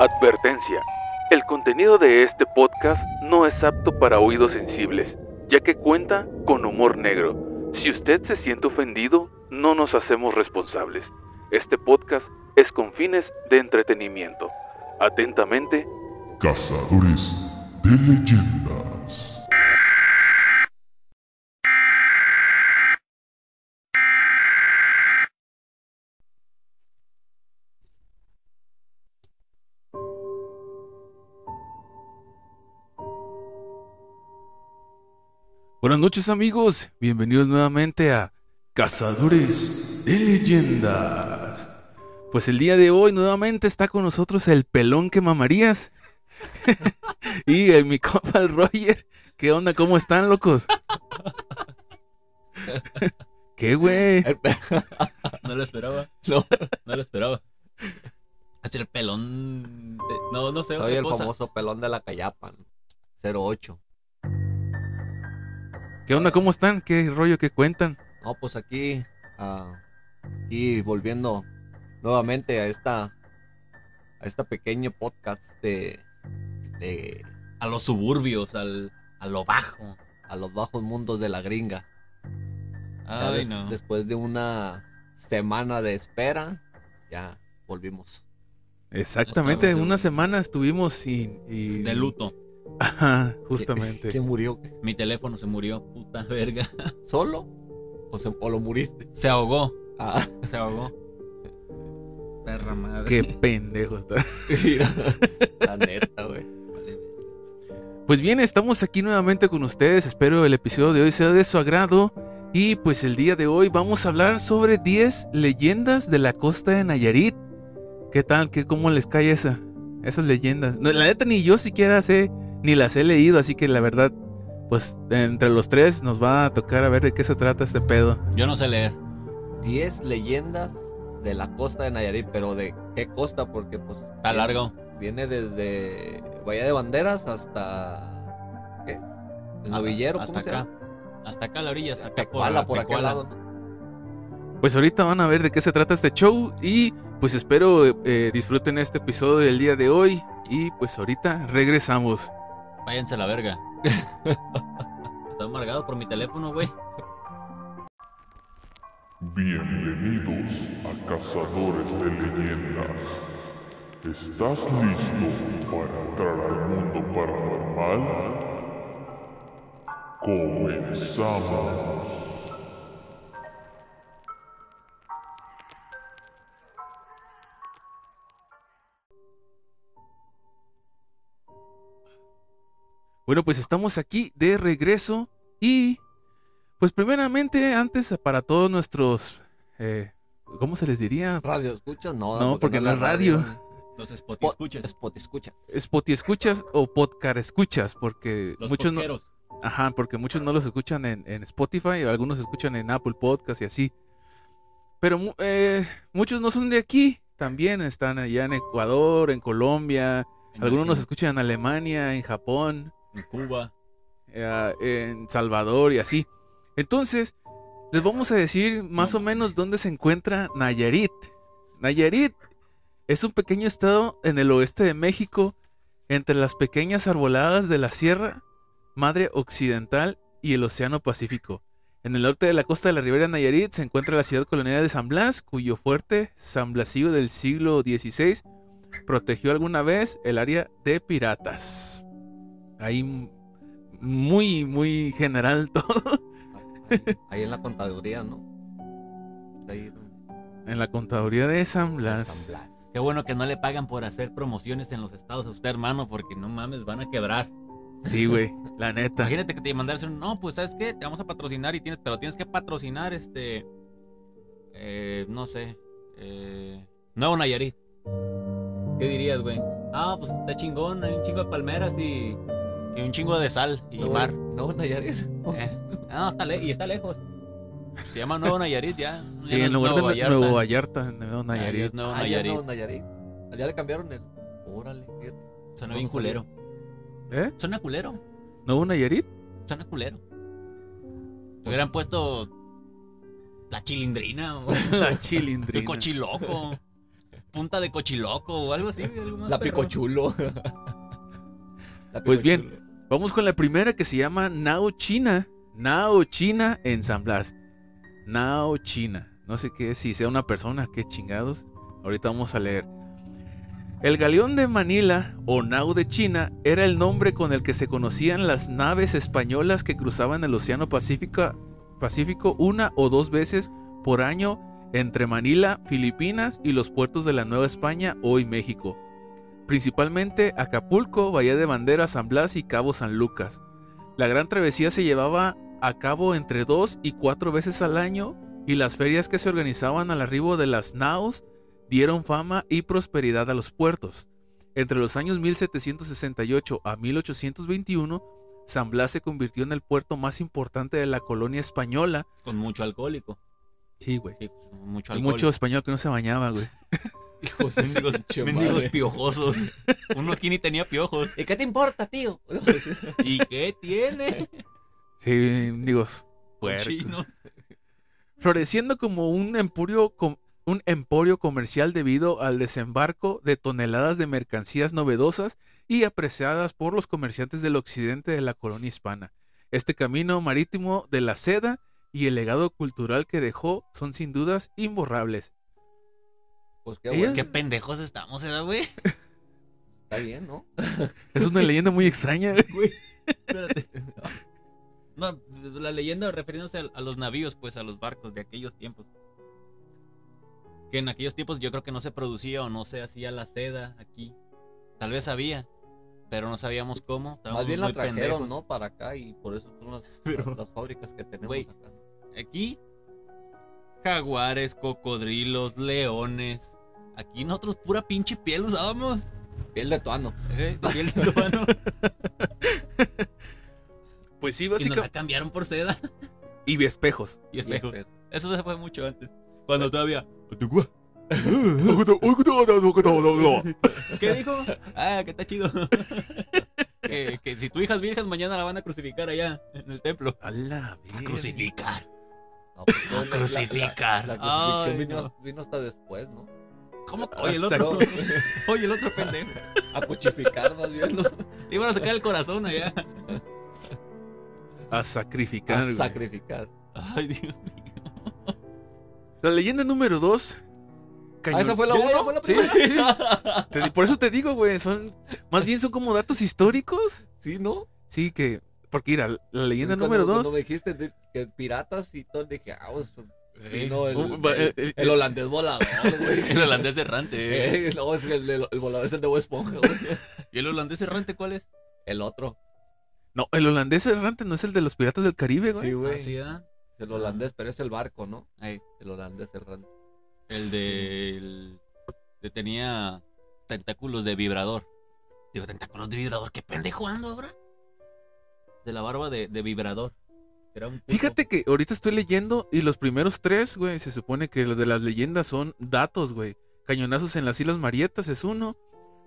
Advertencia. El contenido de este podcast no es apto para oídos sensibles, ya que cuenta con humor negro. Si usted se siente ofendido, no nos hacemos responsables. Este podcast es con fines de entretenimiento. Atentamente, Cazadores de leyendas. Buenas noches amigos, bienvenidos nuevamente a Cazadores de Leyendas. Pues el día de hoy nuevamente está con nosotros el pelón que mamarías y el, mi compa el Roger. ¿Qué onda? ¿Cómo están, locos? ¿Qué, güey? No lo esperaba. No, no lo esperaba. Es el pelón. de- No, no sé, Soy otra el cosa. famoso pelón de la Cayapan. 08. ¿Qué onda? ¿Cómo están? ¿Qué rollo que cuentan? No, pues aquí, aquí volviendo nuevamente a esta, a esta pequeño podcast de, de A los suburbios, al, a lo bajo. a los bajos mundos de la gringa. Ay, des- no. Después de una semana de espera, ya volvimos. Exactamente, una semana estuvimos sin... y- De luto. Ajá, justamente. ¿Quién murió? Mi teléfono se murió, puta verga. ¿Solo? ¿O, se- o lo muriste? Se ahogó. Ah, Se ahogó. Perra madre. Qué pendejo está. la neta, güey. Pues bien, estamos aquí nuevamente con ustedes. Espero el episodio de hoy sea de su agrado. Y pues el día de hoy vamos a hablar sobre 10 leyendas de la costa de Nayarit. ¿Qué tal? ¿Qué, ¿Cómo les cae esa? Esas leyendas. No, la neta ni yo siquiera sé, ni las he leído, así que la verdad, pues entre los tres nos va a tocar a ver de qué se trata este pedo. Yo no sé leer. 10 leyendas de la costa de Nayarit, pero ¿de qué costa? Porque pues Está largo. viene desde Bahía de Banderas hasta ¿qué? El novillero, hasta ¿cómo se acá. Hasta acá a la orilla, hasta acá Tecuala, por aquel Tecuala. lado. Pues ahorita van a ver de qué se trata este show y pues espero eh, disfruten este episodio del día de hoy y pues ahorita regresamos. Váyanse a la verga. Estoy amargado por mi teléfono, güey. Bienvenidos a Cazadores de Leyendas. ¿Estás listo para entrar al mundo paranormal? Comenzamos. Bueno, pues estamos aquí de regreso y pues primeramente antes para todos nuestros, eh, ¿cómo se les diría? Radio escuchas, no, No, porque no es radio. Los spot Po- escuchas. Spot escuchas. O podcast escuchas, porque Los muchos no, ajá, porque muchos no los escuchan en, en Spotify, algunos escuchan en Apple Podcast y así. Pero eh, muchos no son de aquí, también están allá en Ecuador, en Colombia, algunos nos escuchan en Alemania, en Japón. En Cuba. eh, en Salvador y así. Entonces, les vamos a decir más o menos dónde se encuentra Nayarit. Nayarit es un pequeño estado en el oeste de México, entre las pequeñas arboladas de la Sierra Madre Occidental y el Océano Pacífico. En el norte de la costa de la Ribera Nayarit se encuentra la ciudad colonial de San Blas, cuyo fuerte San Blasío del siglo XVI protegió alguna vez el área de piratas. Ahí muy, muy general todo. Ahí, ahí en la contaduría, ¿no? Ahí En la contaduría de San de Blas. San Blas. Qué bueno que no le pagan por hacer promociones en los estados a usted, hermano, porque no mames, van a quebrar. Sí, güey, la neta. Imagínate que te mandarse un, no, pues sabes qué, te vamos a patrocinar y tienes, pero tienes que patrocinar este, eh, no sé, eh, Nuevo Nayarit. ¿Qué dirías, güey? Ah, pues está chingón, hay un chingo de palmeras y, y un chingo de sal y No, mar. No, Nayarit. Eh, no, está le- y está lejos. Se llama Nuevo Nayarit ya. ya Sí, no en lugar de Vallarta. Nuevo Vallarta, en Nuevo Ah, ya Nayarit. es Nuevo Ah, ya Nayarit. Nayarit. Allá le cambiaron el. Órale. Suena bien culero. ¿Eh? Suena culero. ¿Nuevo Nayarit? Suena culero. Te hubieran puesto la chilindrina o La el chilindrina. cochiloco. punta de cochiloco o algo así. Algo más La perrón. picochulo. Pues bien. Vamos con la primera que se llama Nao China. Nao China en San Blas. Nao China. No sé qué, si sea una persona, qué chingados. Ahorita vamos a leer. El galeón de Manila o Nao de China era el nombre con el que se conocían las naves españolas que cruzaban el Océano Pacífico, Pacífico una o dos veces por año entre Manila, Filipinas y los puertos de la Nueva España, hoy México principalmente Acapulco, Bahía de Bandera, San Blas y Cabo San Lucas. La gran travesía se llevaba a cabo entre dos y cuatro veces al año y las ferias que se organizaban al arribo de las naos dieron fama y prosperidad a los puertos. Entre los años 1768 a 1821, San Blas se convirtió en el puerto más importante de la colonia española. Con mucho alcohólico. Sí, güey. Sí, mucho Hay alcohol. mucho español que no se bañaba, güey. Hijos de Mendigos, mendigos piojosos. Uno aquí ni tenía piojos. ¿Y qué te importa, tío? ¿Y qué tiene? Sí, digo, puercos. Chinos. floreciendo como un emporio, com- un emporio comercial debido al desembarco de toneladas de mercancías novedosas y apreciadas por los comerciantes del occidente de la colonia hispana. Este camino marítimo de la seda y el legado cultural que dejó son sin dudas imborrables. Pues qué Ella- bueno. Qué pendejos estamos, ¿eh, güey? Está bien, ¿no? Es una leyenda muy extraña. Güey, espérate. No, la leyenda refiriéndose a, a los navíos, pues a los barcos de aquellos tiempos. Que en aquellos tiempos yo creo que no se producía o no se hacía la seda aquí. Tal vez había, pero no sabíamos cómo. estábamos Más bien la trajeron, pendejos. ¿no? Para acá y por eso son las, Pero- las, las fábricas que tenemos acá. Aquí, jaguares, cocodrilos, leones. Aquí nosotros pura pinche piel usábamos. Piel de tuano. ¿eh? Piel de tuano. Pues sí, y nos la básicamente. cambiaron por seda Y espejos. y Y espejo. espejo. Eso se fue mucho antes. Cuando todavía. ¿Qué dijo? Ah, que está chido. que, que si tu hija es virgen, mañana la van a crucificar allá en el templo. A la A crucificar. No, pues, A la- la- crucificar. La, la crucifixión Ay, vino, no. vino hasta después, ¿no? ¿Cómo? Oye, el otro. Oye, el otro pendejo. A cuchificar más bien, ¿no? Le iban a sacar el corazón allá. A sacrificar. A güey. sacrificar. Ay, Dios mío. La leyenda número 2. Ah, esa fue la Ya, ya uno. fue la Sí, primera. sí. Te- por eso te digo, güey, son más bien son como datos históricos. Sí, ¿no? Sí, que porque mira, la leyenda Cuando- número Cuando 2 me dijiste de- que piratas y todo, dije, ah, pues, Eh, el, uh, el- eh, el eh, holandés volador, güey. El holandés errante. eh. Eh, no, es el, el, el volador es el de Bob Esponja, güey. ¿Y el holandés errante cuál es? El otro. No, el holandés errante no es el de los piratas del Caribe, güey. Sí, güey. Así. El holandés, pero es el barco, ¿no? Ahí. El holandés errante. El de. El, que tenía tentáculos de vibrador. Digo, tentáculos de vibrador. ¿Qué pendejo ando ahora? De la barba de, de vibrador. Era un pulpo. Fíjate que ahorita estoy leyendo y los primeros tres, güey, se supone que los de las leyendas son datos, güey. Cañonazos en las Islas Marietas es uno.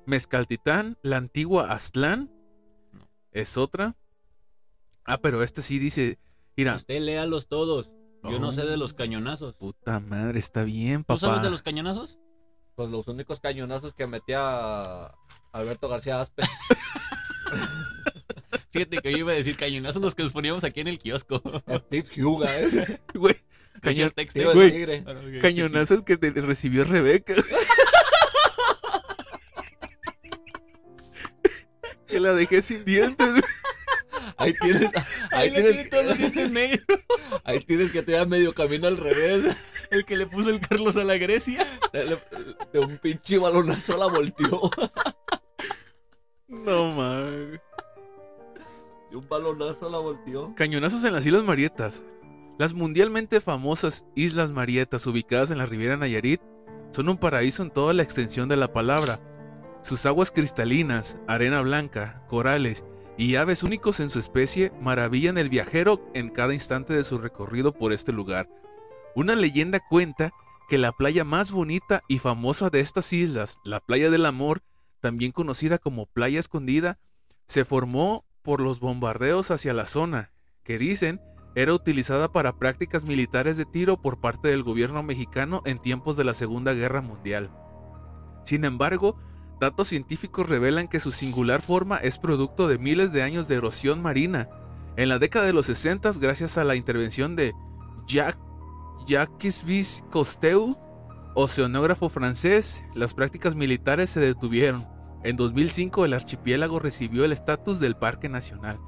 Mezcaltitán, la antigua Aztlán No. es otra. Ah, pero este sí dice, mira, Usted léalos todos. Yo no sé de los cañonazos. puta madre, está bien, ¿Tú papá. sabes de los cañonazos? Pues los únicos cañonazos que metía Alberto García Aspe. Fíjate que yo iba a decir cañonazos los que nos poníamos aquí en el kiosco. Steve Huga, ¿eh? Güey, cañon- Güey. tigre. Ah, cañonazo el que te recibió Rebeca. que la dejé sin dientes. Ahí tienes, Ahí ahí le tienes, tiene todos los dientes negros. ahí tienes que te da medio camino al revés. El que le puso el Carlos a la Grecia. De, de un pinche balonazo la volteó. No mames. Un balonazo la volteó. Cañonazos en las Islas Marietas. Las mundialmente famosas Islas Marietas, ubicadas en la Riviera Nayarit, son un paraíso en toda la extensión de la palabra. Sus aguas cristalinas, arena blanca, corales y aves únicos en su especie maravillan el viajero en cada instante de su recorrido por este lugar. Una leyenda cuenta que la playa más bonita y famosa de estas islas, la Playa del Amor, también conocida como Playa Escondida, se formó por los bombardeos hacia la zona, que dicen era utilizada para prácticas militares de tiro por parte del gobierno mexicano en tiempos de la Segunda Guerra Mundial. Sin embargo, datos científicos revelan que su singular forma es producto de miles de años de erosión marina. En la década de los 60, gracias a la intervención de Jacques, Jacques Cousteau, oceanógrafo francés, las prácticas militares se detuvieron. En 2005 el archipiélago recibió el estatus del Parque Nacional.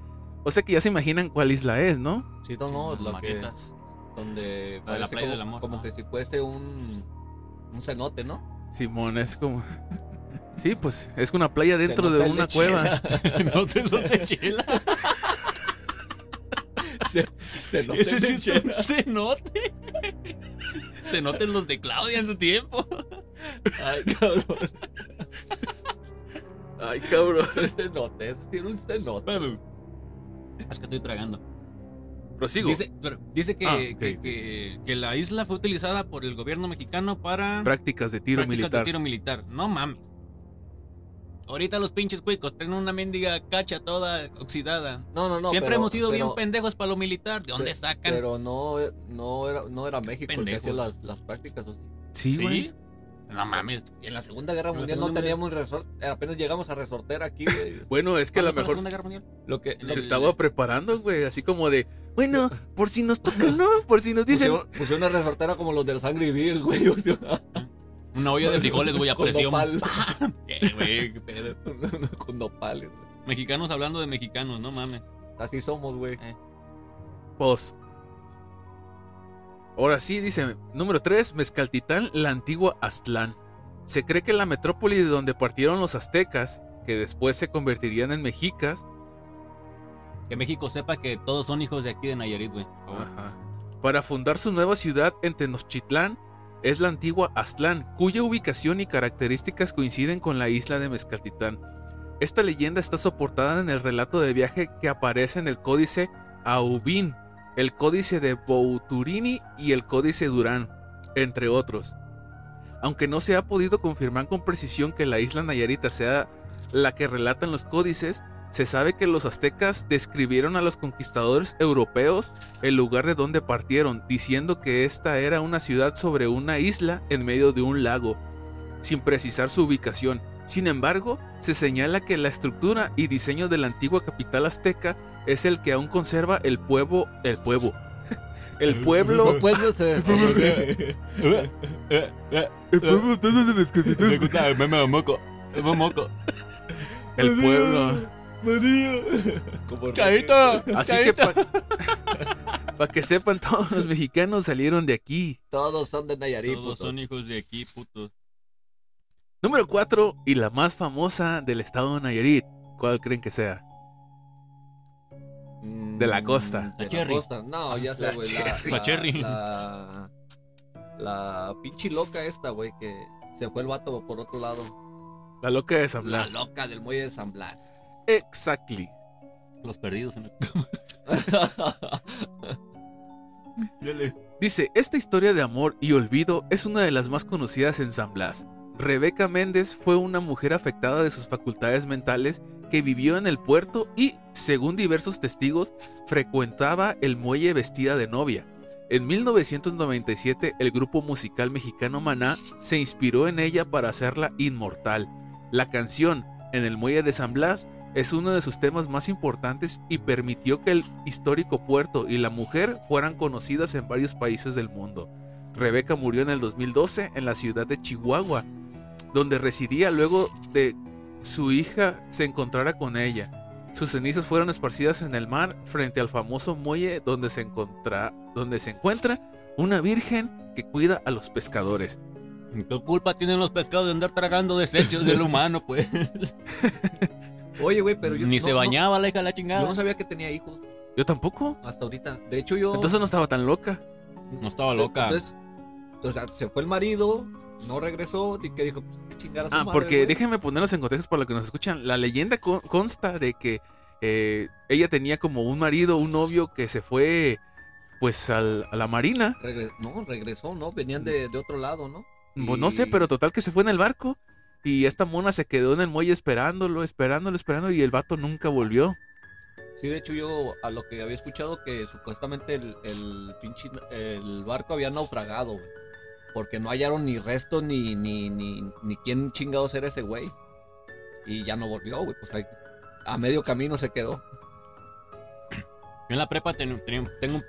O sea que ya se imaginan cuál isla es, ¿no? Sí, no, no, Las la que, donde La de la parece playa como, del amor, como ¿no? que si fuese un un cenote, ¿no? Simón, es como... Sí, pues es una playa dentro de una cueva. no te los de chela. Ce- cenote Ese sí es un cenote. Cenotes los de Claudia en su tiempo. Ay, cabrón. Ay, cabrón. Ese cenote, ese tiene un cenote. Es que estoy tragando. Prosigo. Dice, pero dice que, Ah, que, ok. que- que la isla fue utilizada por el gobierno mexicano para Prácticas de tiro prácticas militar. de tiro militar. No mames. Ahorita los pinches cuicos traen una mendiga cacha toda oxidada. No, no, no. Siempre pero- hemos sido bien pero- pendejos para lo militar. ¿De dónde sacan? Pero no, no, era, no era México el que Pendejos. hacía las, las prácticas, ¿o sí? Sí, ¿Sí? No mames. En la Segunda Guerra la Mundial no teníamos resort, apenas llegamos a resorter aquí, güey. Bueno, es que a lo ¿Cuándo fue la mejor Segunda Guerra Mundial? Lo que, lo se que- estaba preparando, güey. Así como de, bueno, por si nos tocan, ¿no? Por si nos dicen... pusieron, pusieron una resortera como los del Sangre Bill, güey. Una olla de frijoles, güey, a con presión. nopal. Eh, güey, qué pedo. con nopales, güey. Mexicanos hablando de mexicanos, no mames. Así somos, güey. Pues. Ahora sí, dice, número 3, Mezcaltitán, la antigua Aztlán. Se cree que la metrópoli de donde partieron los aztecas, que después se convertirían en mexicas, Que México sepa que todos son hijos de aquí de Nayarit, güey. para fundar su nueva ciudad en Tenochtitlán, es la antigua Aztlán, cuya ubicación y características coinciden con la isla de Mezcaltitán. Esta leyenda está soportada en el relato de viaje que aparece en el códice Aubin, el códice de Bouturini y el códice Durán, entre otros. Aunque no se ha podido confirmar con precisión que la isla Nayarita sea la que relatan los códices, se sabe que los aztecas describieron a los conquistadores europeos el lugar de donde partieron, diciendo que esta era una ciudad sobre una isla en medio de un lago, sin precisar su ubicación. Sin embargo, se señala que la estructura y diseño de la antigua capital azteca es el que aún conserva el pueblo, el pueblo, el pueblo, No puedes ser. el pueblo está donde Mezcaltitán. Me gusta el meme de moco. El meme moco. el pueblo. Como Chaito. Así que para que sepan todos los mexicanos salieron de aquí. Todos son de Nayarit, Todos puto. son hijos de aquí, putos. Número 4 y la más famosa del estado de Nayarit. ¿Cuál creen que sea? Mm, de la costa. de La la Cherry. costa. No, ya sé, La güey. La, Cherry. La Cherry. La, la pinche loca esta, güey, que se fue el vato por otro lado. La loca de San La Blas. loca del muelle de San Blas. Exactly. Los perdidos en el... Dice, esta historia de amor y olvido es una de las más conocidas en San Blas. Rebeca Méndez fue una mujer afectada de sus facultades mentales que vivió en el puerto y, según diversos testigos, frecuentaba el muelle vestida de novia. En 1997, el grupo musical mexicano Maná se inspiró en ella para hacerla inmortal. La canción En el muelle de San Blas es uno de sus temas más importantes y permitió que el histórico puerto y la mujer fueran conocidas en varios países del mundo. Rebeca murió en el 2012 en la ciudad de Chihuahua, donde residía luego de su hija se encontrara con ella. Sus cenizas fueron esparcidas en el mar frente al famoso muelle donde se, encontra, donde se encuentra una virgen que cuida a los pescadores. ¿Qué culpa tienen los pescados de andar tragando desechos del humano, pues? Oye, güey, pero yo Ni no- se no- bañaba la hija de la yo chingada. no sabía que tenía hijos Yo tampoco. hasta ahorita. De hecho, yo. Entonces no estaba tan loca. No estaba loca. Entonces, o sea, se fue el marido, no regresó, y que dijo, pues, qué chingada su Ah, madre, porque déjenme ponerlos en contexto para los que nos escuchan. La leyenda con- consta de que eh, ella tenía como un marido, un novio que se fue pues al- a la marina. No, regresó, ¿no? Venían de, de otro lado, ¿no? Pues no sé, pero total que se fue en el barco. Y esta mona se quedó en el muelle esperándolo, esperándolo, esperando y el vato nunca volvió. Sí, de hecho yo a lo que había escuchado que supuestamente el, el pinche el barco había naufragado, güey. Porque no hallaron ni resto ni, ni, ni, ni quién chingados era ese güey. Y ya no volvió, güey. Pues ahí, a medio camino se quedó. Yo en la prepa ten-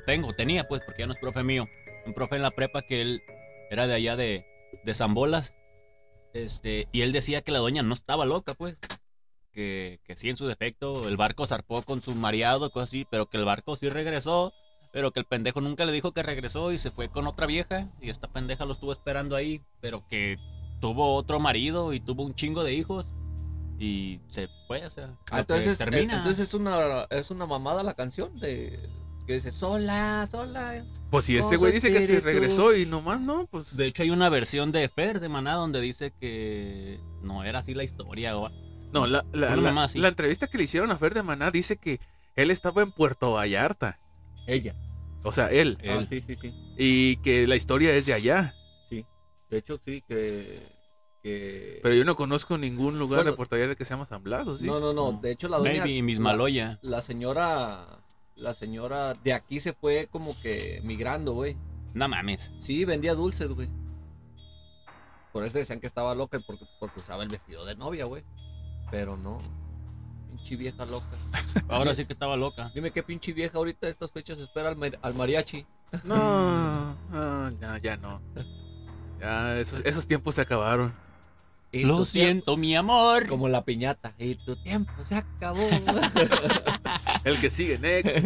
tengo, tenía pues, porque ya no es profe mío, un profe en la prepa que él era de allá de, de Zambolas. Este, y él decía que la doña no estaba loca, pues. Que, que sí, en su defecto, el barco zarpó con su mareado, cosas así, pero que el barco sí regresó, pero que el pendejo nunca le dijo que regresó y se fue con otra vieja, y esta pendeja lo estuvo esperando ahí, pero que tuvo otro marido y tuvo un chingo de hijos. Y se fue, o sea, Ah, entonces, termina. eh, entonces es una es una mamada la canción de que dice sola, sola. Pues si ese Oh, güey dice que se regresó y nomás no, pues. De hecho, hay una versión de Fer de Maná donde dice que no era así la historia. o- No, la, la, la- la entrevista que le hicieron a Fer de Maná dice que él estaba en Puerto Vallarta. Ella. O sea, él. Él. Ah, sí, sí, sí. Y que la historia es de allá. De hecho, sí, que. que... Pero yo no conozco ningún lugar Bueno, de Puerto Vallarta que se llama San Blas, ¿o sí? No, no, no. De hecho, la doña. La, Mismaloya. la señora. La señora de aquí se fue como que migrando, güey. No mames. Sí, vendía dulces, güey. Por eso decían que estaba loca, porque, porque usaba el vestido de novia, güey. Pero no. Pinche vieja loca. Ahora sí que estaba loca. Dime qué pinche vieja ahorita a estas fechas espera al, mar- al mariachi. No, no, ya, ya no. Ya, esos, esos tiempos se acabaron. Y Lo siento, mi amor. Como la piñata. Y tu tiempo se acabó. El que sigue, next.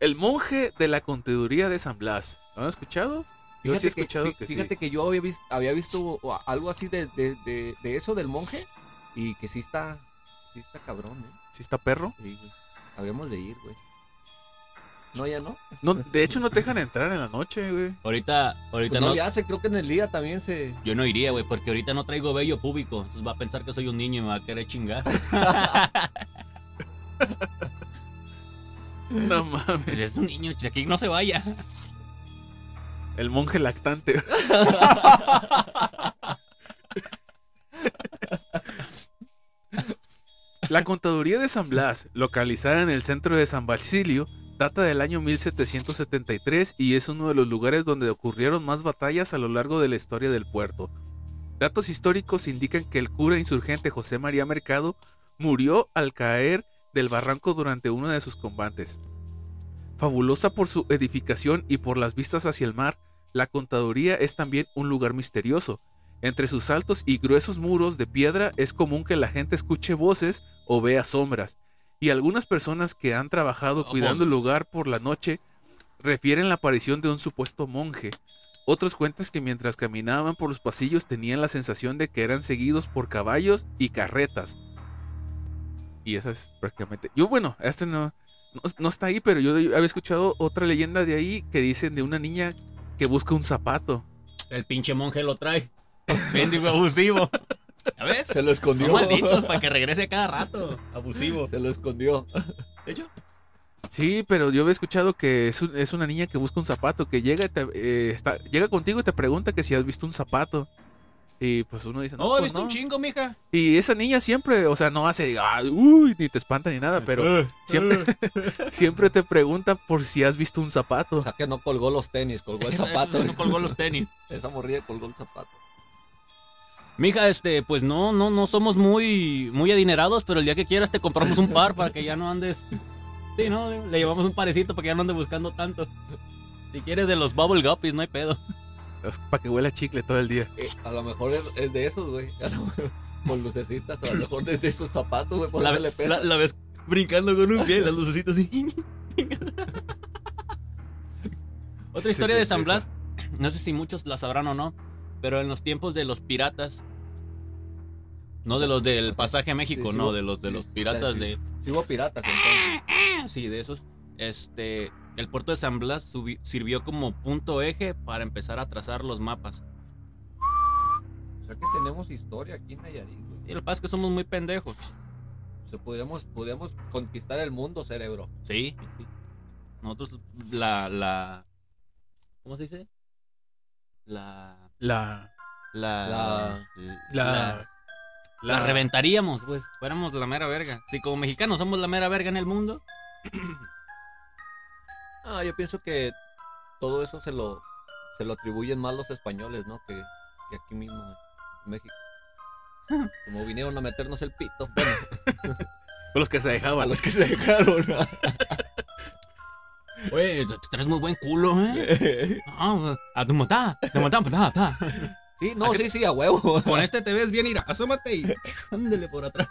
El monje de la contaduría de San Blas. ¿Lo han escuchado? Yo sí he escuchado fí- que, fíjate sí. que yo había visto, había visto algo así de, de, de, de eso del monje. Y que sí está. Sí está cabrón, eh. ¿Sí está perro? Sí, güey. Habríamos de ir, güey. No, ya no. No, de hecho, no te dejan entrar en la noche, güey. Ahorita, ahorita Pues no no. le hace, creo que en el día también se. Yo no iría, güey, porque ahorita no traigo vello público. Entonces va a pensar que soy un niño y me va a querer chingar. No mames. Pues es un niño, aquí no se vaya. El monje lactante. La contaduría de San Blas, localizada en el centro de San Basilio, data del año 1773 y es uno de los lugares donde ocurrieron más batallas a lo largo de la historia del puerto. Datos históricos indican que el cura insurgente José María Mercado murió al caer del barranco durante uno de sus combates. Fabulosa por su edificación y por las vistas hacia el mar, la contaduría es también un lugar misterioso. Entre sus altos y gruesos muros de piedra es común que la gente escuche voces o vea sombras, y algunas personas que han trabajado cuidando el lugar por la noche refieren la aparición de un supuesto monje. Otros cuentan que mientras caminaban por los pasillos tenían la sensación de que eran seguidos por caballos y carretas. Y eso es prácticamente... Yo bueno, este no, no, no está ahí, pero yo había escuchado otra leyenda de ahí que dicen de una niña que busca un zapato. El pinche monje lo trae. Mendigo abusivo. ¿Ya ves? Se lo escondió. Son malditos para que regrese cada rato. Abusivo. Se lo escondió. De hecho, Sí, pero yo había escuchado que es, un- es una niña que busca un zapato, que llega, y te- eh, está, llega contigo y te pregunta que si has visto un zapato. Y pues uno dice, no, no, he pues visto no". un chingo, mija. Y esa niña siempre, o sea, no hace, "Ah, uy, ni te espanta ni nada, pero siempre, siempre te pregunta por si has visto un O zapato. sea que no colgó los tenis, colgó el Eso- zapato. eso no colgó los tenis. Esa morrilla colgó el zapato. Mija, este, pues no, no, no somos muy, muy adinerados, pero el día que quieras te compramos un par para que ya no andes. Sí, no, le llevamos un parecito para que ya no andes buscando tanto. Si quieres de los bubble guppies, no hay pedo. Para que huela a chicle todo el día. Eh, a lo mejor es, es de esos, güey. Con lucecitas, a lo mejor desde esos zapatos, güey, por La, le pesa. la- la ves brincando con un pie, las lucecitas así. Otra historia de San Blas, no sé si muchos la sabrán o no, pero en los tiempos de los piratas, no de los del pasaje a México, Sí, no, de los de los piratas sí. de Sí hubo piratas, entonces. Sí, de esos. Este, el puerto de San Blas subi- sirvió como punto eje para empezar a trazar los mapas. O sea que tenemos historia aquí en Nayarit, güey. Y lo que pasa es que somos muy pendejos. O sea, podríamos, podríamos conquistar el mundo, cerebro. Sí. Nosotros, la, la, ¿cómo se dice? La, La. la, La- La. la, reventaríamos, pues. Fuéramos la mera verga. Si como mexicanos somos la mera verga en el mundo. Ah, yo pienso que todo eso se lo, se lo atribuyen más los españoles, ¿no? Que, que aquí mismo en México. Como vinieron a meternos el pito. Bueno, Fue los que se a dejaban. los que se dejaron. Oye, te traes muy buen culo, ¿eh? Ah, a tu matá, te matá, matá, matá. Sí, no, sí, sí, a huevo. Con este te ves bien, mira, asómate y ándele por atrás.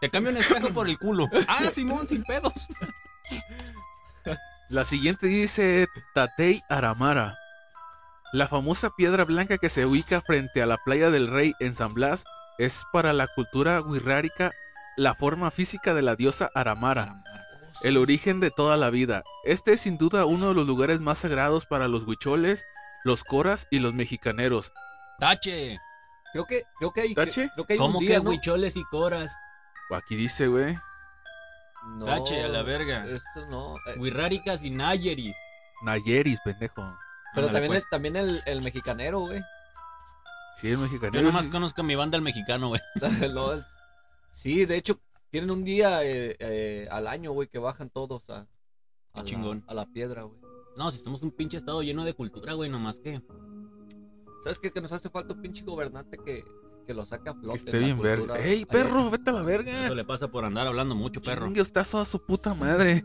Te cambio un espejo por el culo. Ah, Simón, sin pedos. La siguiente dice Tatei Aramara. La famosa piedra blanca que se ubica frente a la playa del Rey en San Blas es para la cultura wixárika la forma física de la diosa Aramara, el origen de toda la vida. Este es sin duda uno de los lugares más sagrados para los huicholes, los coras y los mexicaneros. Tache. Creo que, creo que hay, ¿Tache? creo que hay ¿Cómo un que huicholes y coras? Aquí dice, güey. No, Tache, a la verga. Esto no. eh, Huirráricas y Nayeris. Nayeris, pendejo. pero Ándale, también, pues. el, también el, el mexicanero, güey. Sí, es mexicanero. Yo nomás sí. conozco a mi banda el mexicano, güey. No, es- sí, de hecho, tienen un día eh, eh, al año, güey, que bajan todos a, a, la, chingón. a la piedra, güey. No, si somos un pinche estado lleno de cultura, güey, nomás que. ¿Sabes qué? Que nos hace falta un pinche gobernante que, que lo saque a flote. Que esté bien verga. ¡Ey, Allá- perro! ¡Vete a la verga! Eso le pasa por andar hablando mucho, perro. Chingue, estás a su puta madre.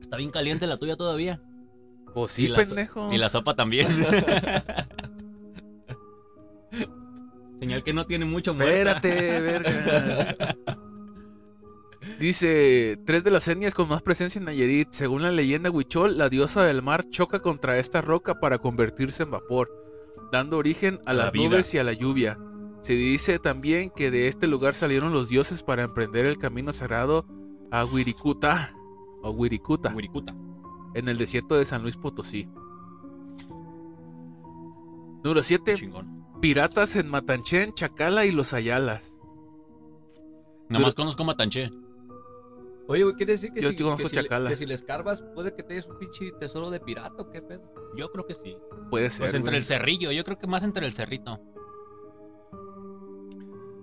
Está bien caliente la tuya todavía. Pues sí, Y la so- pendejo. Y la sopa también. Señal que no tiene mucho muerta. Espérate, verga. Dice, tres de las etnias con más presencia en Nayarit. Según la leyenda Huichol, la diosa del mar choca contra esta roca para convertirse en vapor, dando origen a La las vida. nubes y a la lluvia. Se dice también que de este lugar salieron los dioses para emprender el camino sagrado a Wirikuta, o Wirikuta, Wirikuta. en el desierto de San Luis Potosí. Número 7. Chingón. Piratas en Matanchén, Chacala y los Ayalas. Nada más conozco Matanché. Oye, güey, quiere decir que, Yo si, que, si le, Chacala. que si le escarbas, puede que te des un pinche tesoro de pirata o qué pedo. Yo creo que sí. Puede ser. Pues entre güey. el cerrillo, yo creo que más entre el cerrito.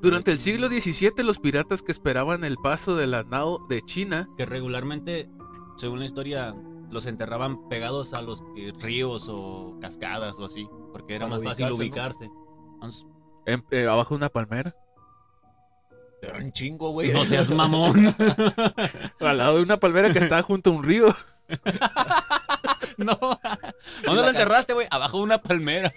Durante el siglo XVII, los piratas que esperaban el paso de la nao de China Que regularmente, según la historia, los enterraban pegados a los ríos o cascadas o así. Porque era Para más fácil ubicarse, ubicarse. En- eh, abajo de una palmera, Pero un chingo, güey. no seas mamón. al lado de una palmera que estaba junto a un río. no. ¿Dónde lo enterraste, güey? Abajo de una palmera.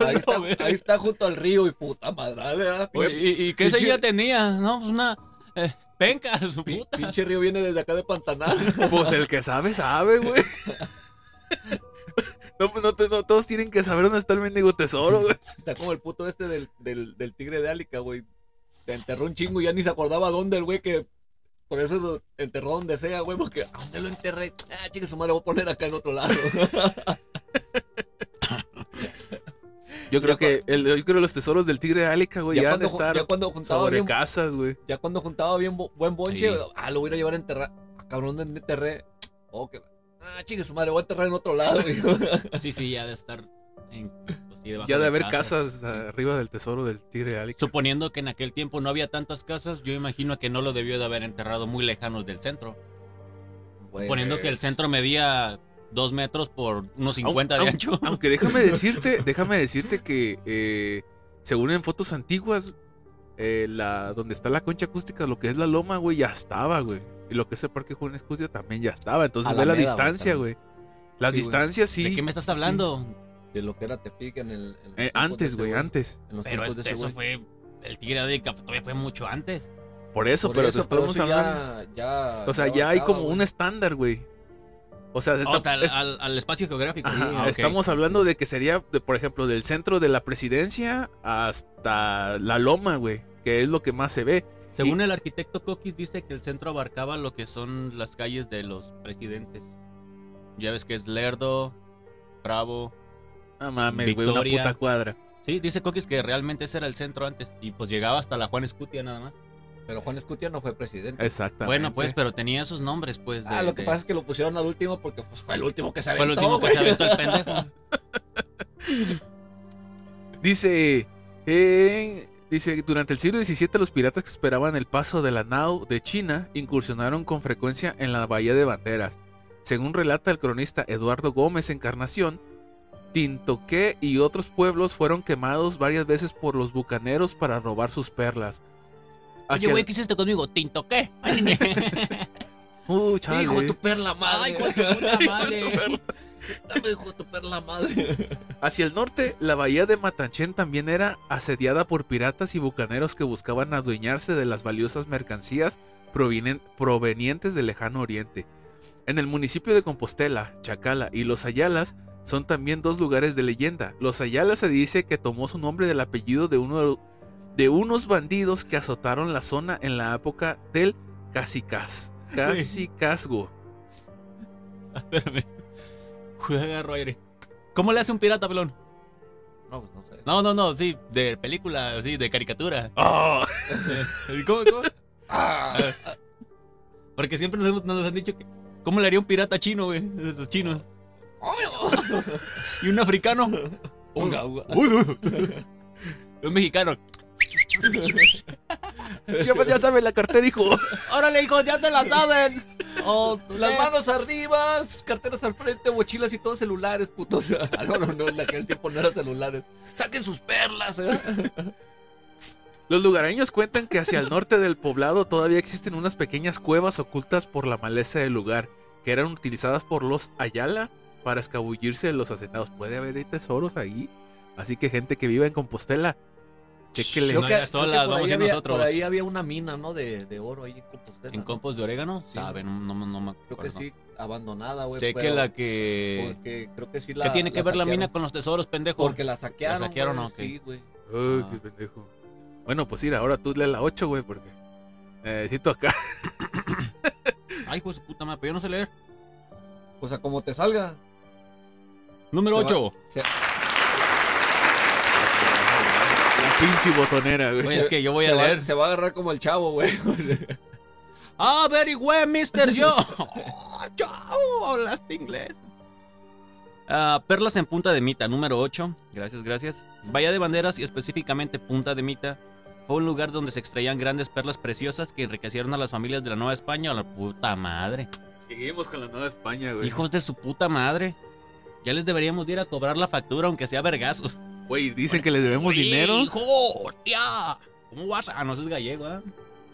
ahí, está, ahí está junto al río y puta madre. ¿verdad? ¿Y, y, qué señal tenía? No, pues una eh, penca, su puta. Pinche río viene desde acá de Pantanal. Pues el que sabe, sabe, güey. No, pues no, te- no, todos tienen que saber dónde está el mendigo tesoro, güey. Está como el puto este del, del, del tigre de Álica, güey. Te enterró un chingo y ya ni se acordaba dónde el güey que. Por eso lo enterró donde sea, güey, porque ¿a dónde lo enterré? Ah, chica, su madre, lo voy a poner acá en otro lado. Yo creo Ya que el, yo creo que los tesoros del tigre de Álica, güey, Ya ya han de cuando estar ya cuando juntaba sobre bien- casas, güey. ya cuando juntaba bien bo- buen bonche, Sí. ah, lo voy a ir a llevar a enterrar. Ah, cabrón, ¿dónde enterré? Oh, que. Ah, chica, su madre, voy a enterrar en otro lado, güey. Sí, sí, ya de estar en, pues, sí, Ya de haber casas. casas arriba del tesoro del tigre de Álica. Suponiendo que en aquel tiempo no había tantas casas, yo imagino que no lo debió de haber enterrado muy lejanos del centro. Pues, Suponiendo que el centro medía dos metros por unos 50 de ancho. Aunque déjame decirte, déjame decirte que eh, según en fotos antiguas, eh, la, donde está la concha acústica, lo que es la loma, güey, ya estaba, güey. Y lo que es el parque Juan Escutia también ya estaba. Entonces ve la distancia, güey. Las Sí, distancias sí. ¿De qué me estás hablando? De lo que era Tepic en el. en Eh, antes, güey, antes. Pero este- eso fue. El tigre de Café todavía fue mucho antes. Por eso, Por pero eso, te estamos eso hablando. ya, ya, o sea, ya ya hay como un estándar, güey. O sea, está- O tal- es- al, al espacio geográfico. Ajá, Ah. Estamos hablando de que sería, de, por ejemplo, del centro de la presidencia hasta la loma, güey, que es lo que más se ve. Según el arquitecto Coquis, dice que el centro abarcaba lo que son las calles de los presidentes. Ya ves que es Lerdo, Bravo. No mames, güey, una puta cuadra. Sí, dice Coquis que realmente ese era el centro antes. Y pues llegaba hasta la Juan Escutia nada más. Pero Juan Escutia no fue presidente. Exactamente. Bueno, pues, pero tenía esos nombres, pues. De, ah, lo que de- pasa es que lo pusieron al último porque pues, fue el último que se Fue el aventó, último que se aventó el pendejo. Dice, eh, dice, durante el siglo XVII los piratas que esperaban el paso de la nao de China incursionaron con frecuencia en la bahía de Banderas. Según relata el cronista Eduardo Gómez Encarnación, Tintoqué y otros pueblos fueron quemados varias veces por los bucaneros para robar sus perlas. Oye, güey, ¿qué hiciste conmigo? ¿Tinto qué? Uh, chale. Hijo de tu perla madre. Ay, tu puta madre. Dame, hijo de tu perla madre. Hacia el norte, la bahía de Matanchen también era asediada por piratas y bucaneros que buscaban adueñarse de las valiosas mercancías provenientes del lejano oriente. En el municipio de Compostela, Chacala y Los Ayalas son también dos lugares de leyenda. Los Ayalas se dice que tomó su nombre del apellido de, uno de unos bandidos que azotaron la zona en la época del Cacicaz, Cacicazgo. Agarro aire. ¿Cómo le hace un pirata, pelón? No, pues no sé. No, no, no, sí, de película, sí, de caricatura. ¡Oh! ¿Cómo, cómo? Ah. Porque siempre nos, hemos- nos han dicho que. ¿Cómo le haría un pirata chino, güey? Los chinos. y un africano. Uy. un mexicano. Ya, ya sabe la cartera, hijo. ¡Órale, hijos, ya se la saben! Oh, Las manos arriba, carteras al frente, mochilas y todos celulares, putos. Ah, no, no, no, en aquel tiempo no eran celulares. Saquen sus perlas. ¿eh? Los lugareños cuentan que hacia el norte del poblado todavía existen unas pequeñas cuevas ocultas por la maleza del lugar, que eran utilizadas por los Ayala para escabullirse de los asesinados. Puede haber tesoros ahí. Así que gente que vive en Compostela, chequele. No hagas solas, vamos a ir había- nosotros. Por ahí había una mina, ¿no? De, de oro ahí en Compostela. ¿En compos de orégano? Sí. Sabe, no, no, no me Creo que acuerdo. sí, abandonada, güey. Sé que la que. Porque creo que sí la. ¿Qué tiene que ver la mina con los tesoros, pendejo? Porque la saquearon. ¿La saquearon güey, o qué? Sí, güey. Ay, Ah. qué pendejo. Bueno, pues mira, ahora tú lee la 8, güey, porque necesito acá. Ay, pues su puta madre, pero yo no sé leer. O sea, como te salga. Número Se va- 8. se- La pinche botonera, güey. Güey, es que yo voy se a va- leer. se va a agarrar como el chavo, güey. Ah, very well, Mr. Joe. Oh, chao, hablaste inglés. Ah, Perlas en Punta de Mita, número 8. Gracias, gracias. Bahía de Banderas y específicamente Punta de Mita fue un lugar donde se extraían grandes perlas preciosas que enriquecieron a las familias de la Nueva España. A la puta madre. Seguimos con la Nueva España, güey. Hijos de su puta madre. Ya les deberíamos de ir a cobrar la factura, aunque sea vergazos. Güey, dicen que les debemos Oye, dinero. ¡Hijo! ¡Hostia! ¿Cómo vas? Ah, no, eso es gallego, ¿ah?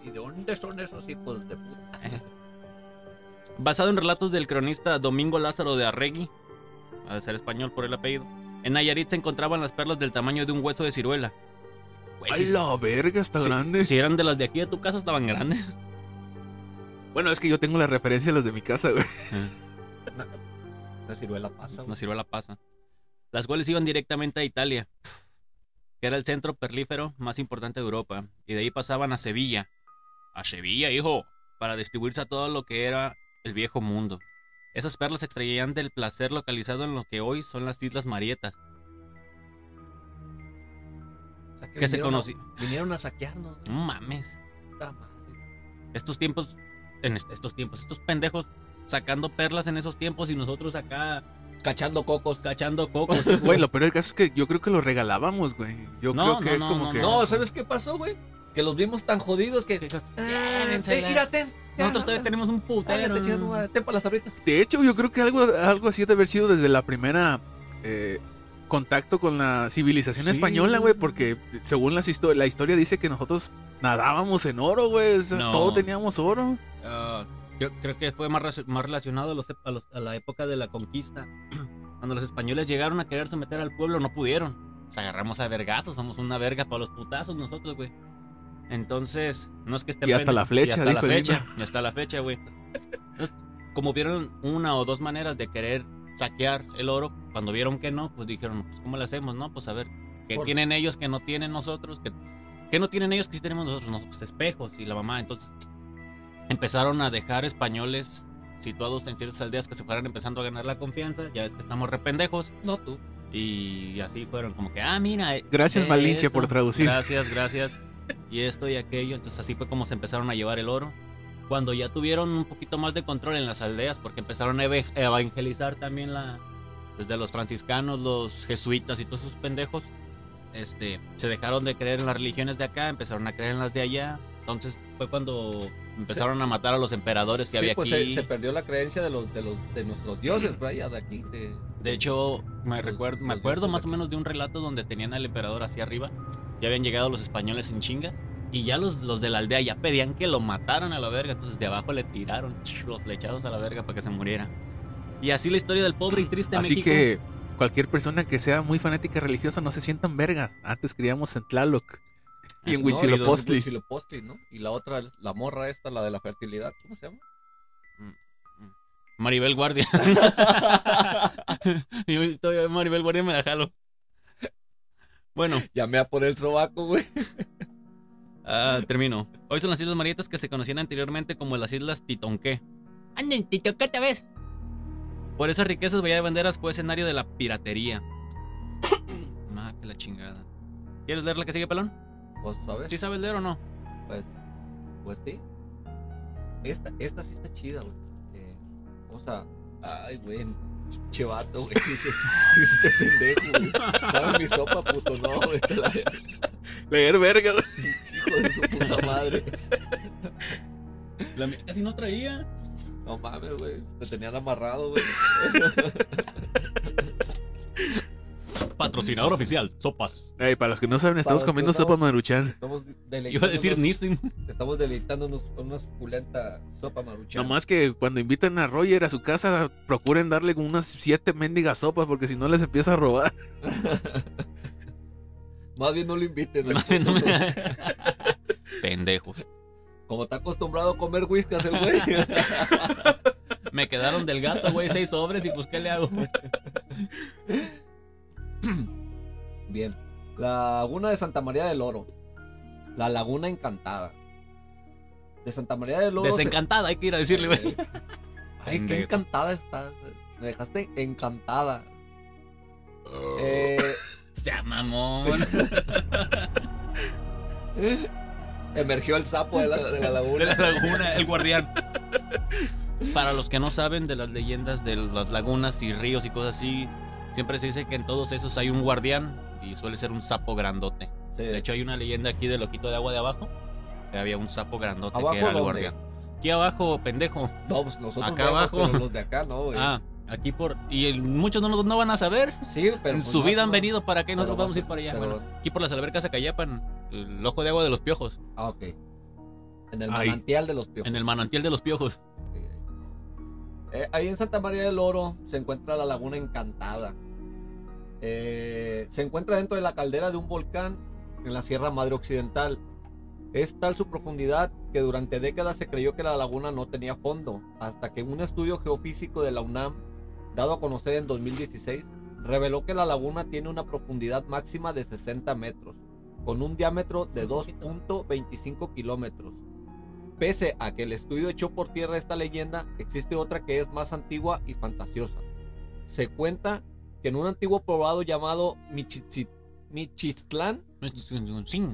¿Y de dónde son esos hijos de puta? Basado en relatos del cronista Domingo Lázaro de Arregui, ha de ser español por el apellido, en Nayarit se encontraban las perlas del tamaño de un hueso de ciruela. Ay, si, la verga, está si- grande. si eran de las de aquí de tu casa, estaban grandes. Bueno, es que yo tengo la referencia a las de mi casa, güey. La ciruela pasa. Una ciruela pasa. Las cuales iban directamente a Italia, que era el centro perlífero más importante de Europa. Y de ahí pasaban a Sevilla. A Sevilla, hijo, para distribuirse a todo lo que era el viejo mundo. Esas perlas se extraían del placer localizado en lo que hoy son las Islas Marietas. O sea, Que se vinieron a- conocí. Vinieron a saquearnos. No mames. Puta madre. Estos tiempos, en est- estos tiempos, estos pendejos sacando perlas en esos tiempos y nosotros acá Cachando cocos. cachando cocos. Güey, lo peor del caso es que yo creo que lo regalábamos, güey. Yo No, creo que no, es no, como no, que. No, ¿sabes qué pasó, güey? Que los vimos tan jodidos que. Ah, Nosotros todavía tenemos un putero. Chido, no, ten para las abritas. De hecho, yo creo que algo, algo así ha de haber sido desde la primera eh, contacto con la civilización Sí. española, güey, porque según las histo- la historia dice que nosotros nadábamos en oro, güey. o sea, No. Todo teníamos oro. Ah, yo creo que fue más, más relacionado a, los a los- a la época de la conquista. Cuando los españoles llegaron a querer someter al pueblo, no pudieron. Nos agarramos a vergazos, somos una verga para los putazos nosotros, güey. Entonces, no es que esté Y hasta la flecha, Y hasta la fecha, y hasta la fecha, güey. Entonces, como vieron una o dos maneras de querer saquear el oro, cuando vieron que no, pues dijeron, pues ¿cómo le hacemos, no? Pues a ver, ¿qué Por- tienen ellos que no tienen nosotros? ¿Qué, qué no tienen ellos que sí tenemos nosotros? No, pues espejos y la mamá. Entonces, empezaron a dejar españoles situados en ciertas aldeas que se fueran empezando a ganar la confianza. Ya ves que estamos rependejos. No tú. Y así fueron como que, ah, mira. eh, Gracias, eh, Malinche, esto, por traducir. Gracias, gracias. Y esto y aquello. Entonces así fue como se empezaron a llevar el oro. Cuando ya tuvieron un poquito más de control en las aldeas, porque empezaron a evangelizar también la, desde los franciscanos, los jesuitas y todos esos pendejos, este, se dejaron de creer en las religiones de acá, empezaron a creer en las de allá. Entonces fue cuando Empezaron a matar a los emperadores que Sí, había pues aquí. se, se perdió la creencia de los de los de nuestros dioses, vaya, de aquí. De, De hecho, me, Los- recuerdo, me acuerdo más o menos de un relato donde tenían al emperador hacia arriba. Ya habían llegado los españoles en chinga. Y ya los, los de la aldea ya pedían que lo mataran a la verga. Entonces de abajo le tiraron los flechados a la verga para que se muriera. Y así la historia del pobre y triste Así México. que cualquier persona que sea muy fanática religiosa no se sientan vergas. Antes criamos en Tlaloc y en ¿no? Huitzilopochtli. ¿no? Y la otra, la morra esta, la de la fertilidad, ¿cómo se llama? Maribel Guardia. Yo estoy Maribel Guardia me la jalo. Bueno, Llamé a por el sobaco, güey. ah, termino. Hoy son las Islas Marietas que se conocían anteriormente como las Islas Titonqué. Anden, Titonqué otra vez. Por esas riquezas Bahía de Banderas fue escenario de la piratería. Ma, que la chingada. ¿Quieres leer la que sigue, pelón? Pues, ¿sabes? ¿Sí sabes leer o no? Pues, pues sí. Esta, esta sí está chida, güey. Eh, vamos a. Ay, güey. Chevato, güey. Dice este pendejo, güey. Dame mi sopa, puto. No, güey. la- Leer verga. Hijo de su puta madre. La mía casi no traía. No mames, güey. Te tenían amarrado, güey. Patrocinador oficial, sopas. Ey, para los que no saben, estamos Para comiendo sopa estamos- maruchan. Estamos Iba a decir Nissin. Estamos deleitándonos con una suculenta sopa maruchan. Nomás que cuando invitan a Roger a su casa, procuren darle unas siete mendigas sopas porque si no les empieza a robar. Más bien no lo inviten. Más bien no me- Pendejos. Como está acostumbrado a comer whiskas el güey. Me quedaron del gato, güey, seis sobres y pues, ¿qué le hago? Bien. La laguna de Santa María del Oro. La laguna encantada. De Santa María del Oro. se- Desencantada, hay que ir a decirle, güey. Ay, qué encantada estás. Me dejaste encantada. Eh, Sea mamón. emergió el sapo de la, de la De laguna. la laguna, el guardián. Para los que no saben de las leyendas de las lagunas y ríos y cosas así, siempre se dice que en todos esos hay un guardián y suele ser un sapo grandote. Sí. De hecho, hay una leyenda aquí del loquito de agua de abajo, que había un sapo grandote ¿Abajo que era el guardián. Aquí abajo, pendejo. no, pues nosotros acá vemos, abajo. pero los de acá no, güey. Ah, aquí por... Y el- muchos no, no van a saber. sí, pero. en pues su vida han venido para acá y nosotros vamos a ir para allá. pero- Bueno, aquí por las albercas Acayapan, el ojo de agua de los piojos, Ah, ok. En el manantial de los piojos. en el manantial de los piojos. Eh, ahí en Santa María del Oro se encuentra la Laguna Encantada. Eh, se encuentra dentro de la caldera de un volcán en la Sierra Madre Occidental. Es tal su profundidad que durante décadas se creyó que la laguna no tenía fondo, hasta que un estudio geofísico de la UNAM, dado a conocer en 2016, reveló que la laguna tiene una profundidad máxima de 60 metros, con un diámetro de 2.25 kilómetros. Pese a que el estudio echó por tierra esta leyenda, existe otra que es más antigua y fantasiosa. Se cuenta que en un antiguo poblado llamado Michichi- Michistlán, Sí,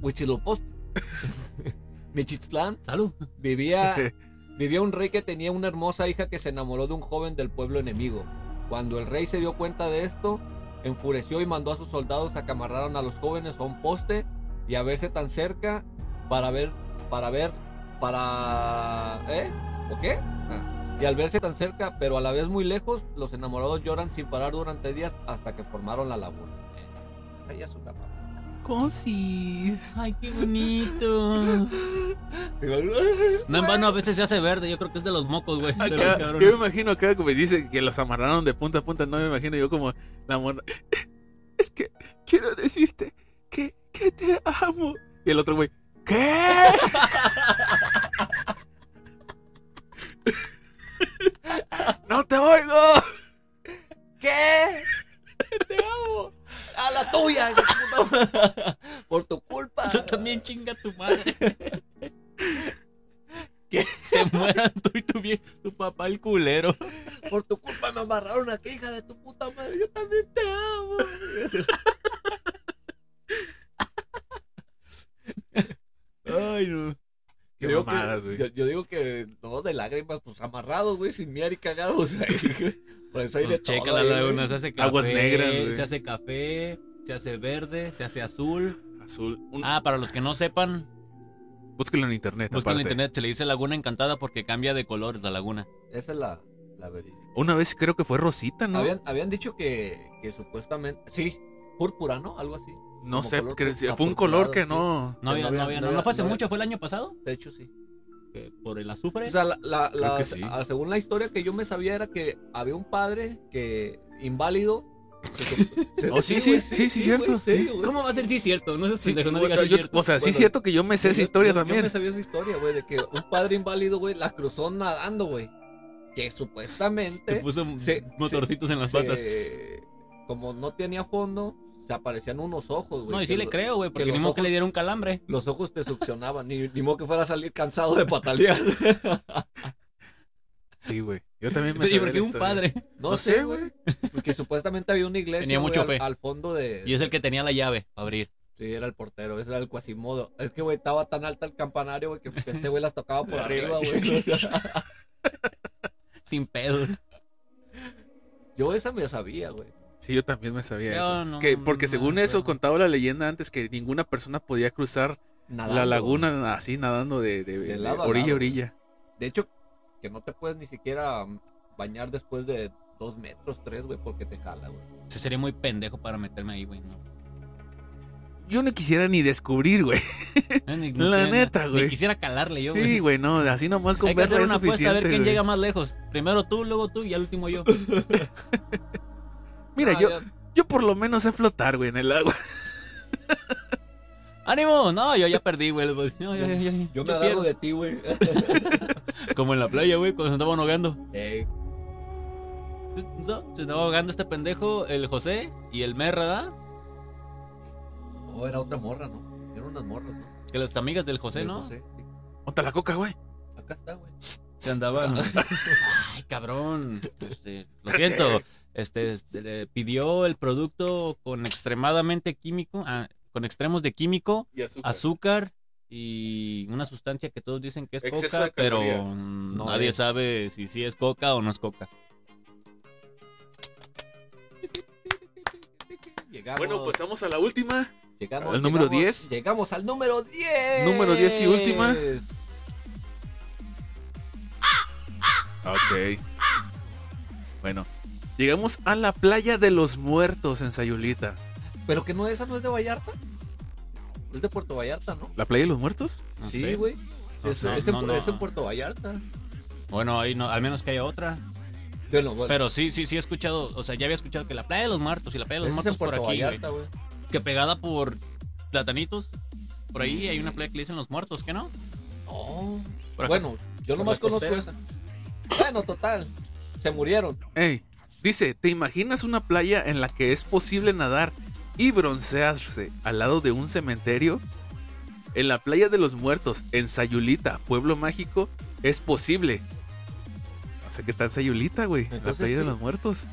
Huitzilopochtli, Michistlán, salud. vivía, vivía un rey que tenía una hermosa hija que se enamoró de un joven del pueblo enemigo. Cuando el rey se dio cuenta de esto, enfureció y mandó a sus soldados a que amarraran a los jóvenes a un poste y a verse tan cerca para ver, para ver, para... ¿Eh? ¿O qué? Ah. Y al verse tan cerca, pero a la vez muy lejos, los enamorados lloran sin parar durante días hasta que formaron la laguna. Esa ya es una mamá. Cosis. Ay, qué bonito. No en vano a veces se hace verde, yo creo que es de los mocos, güey. Acá, yo me imagino acá como dice que los amarraron de punta a punta, no me imagino yo como la morra. Es que quiero decirte que, que te amo. Y el otro güey, ¿qué? te oigo. ¿Qué? Te amo. A la tuya. Por tu culpa. Tú también chinga tu madre. que se mueran tú y tu, vie- tu papá el culero. Por tu culpa me amarraron aquí, hija de tu puta madre. Yo también te amo. Ay, no. Qué Yo digo que- mamadas, güey. Yo, yo digo que no de lágrimas, pues amarrados, güey, sin miar y cagados. Por eso hay Pues de checa todo la ahí, laguna, güey. se hace café. Aguas negras, güey. Se hace café, se hace verde, se hace azul. Azul. Un- Ah, para los que no sepan, Búsquelo en internet. Busca en internet, se le dice Laguna Encantada porque cambia de color la laguna. Esa es la, la verídica. Una vez creo que fue Rosita, ¿no? Habían, habían dicho que, que supuestamente. Sí, púrpura, ¿no? Algo así. No sé, color que pur- fue un color que no. No había, no no había- no no, fue hace mucho, fue el año pasado, De hecho, sí. por el azufre. O sea, la, sí. ah, según la historia que yo me sabía era que había un padre que inválido. Oh, sí, sí, sí, sí, cierto. ¿cómo va a ser sí cierto? No cierto. o sea, sí es cierto que yo me sé esa historia yo- Yo también. me sabía esa historia, güey, de que un padre inválido, güey, la cruzó nadando, güey. Que supuestamente. Se puso se- motorcitos en las se- patas. Como no tenía fondo, se aparecían unos ojos, güey. No, y sí le lo- creo, güey, que porque ni modo que le diera un calambre. Los ojos te succionaban, ni, ni modo que fuera a salir cansado de patalear. Sí, güey. Yo también me Sí, sabía porque la un historia. padre. No, No sé, güey. Porque supuestamente había una iglesia Tenía mucho al, fe. al fondo de. Y es el que tenía la llave para abrir. Sí, era el portero, ese era el cuasimodo. Es que, güey, estaba tan alta el campanario, güey, que este güey las tocaba por arriba, güey. Sin pedo. Yo esa me sabía, güey. Sí, yo también me sabía Yo eso. no, que, porque no según me eso contaba la leyenda antes que ninguna persona podía cruzar Nadando, la güey. laguna así nadando de, de- De de lado a orilla a orilla. De hecho, que no te puedes ni siquiera bañar después de dos metros, tres, güey, porque te jala, güey. Se sería muy pendejo para meterme ahí, güey. No. Yo no quisiera ni descubrir, güey. Eh, ni- La ni- neta, ni güey. quisiera calarle yo, Sí, güey. güey, no, así nomás con Hay que hacer una es apuesta a ver quién güey. llega más lejos. Primero tú, luego tú y al último yo. Mira, yo, yo por lo menos sé flotar, güey, en el agua. ¡Ánimo! No, yo ya perdí, güey. No, ya, ya, Yo me agarro de ti, güey. Como en la playa, güey, cuando se andaba ahogando. No, Se andaba ahogando este pendejo, el José y el Merra, ¿verdad? Oh, era otra morra, ¿no? Eran unas morras, ¿no? Que las amigas del José, Del ¿no? José, sí. La coca, güey. Acá está, güey. Se andaban. Ay, cabrón. Este, lo siento. Este, este, le pidió el producto con extremadamente químico, ah, con extremos de químico, Y azúcar. azúcar y una sustancia que todos dicen que es Exceso coca, pero No nadie es. sabe si sí es coca o no es coca. Llegamos, Bueno, pues vamos a la última. llegamos, al número llegamos- 10. Llegamos al número 10. Número 10 y última. Ok. Bueno, llegamos a la playa de los muertos en Sayulita. Pero que no, esa no es de Vallarta. Es de Puerto Vallarta, ¿no? ¿La playa de los muertos? No sí, güey. No es, en, No, no. es en Puerto Vallarta. Bueno, ahí no, al menos que haya otra. Bueno, bueno. Pero sí, sí, sí he escuchado, o sea, ya había escuchado que la playa de los muertos y la playa de los es muertos por aquí. Que pegada por platanitos. Por ahí hay una playa que le dicen los muertos, ¿qué no? No. Bueno, yo nomás conozco costera. esa. Bueno, total. Se murieron. Ey, dice, ¿te imaginas una playa en la que es posible nadar y broncearse al lado de un cementerio? En la playa de los muertos, en Sayulita, pueblo mágico, es posible. O sea que está en Sayulita, güey. La playa de los muertos.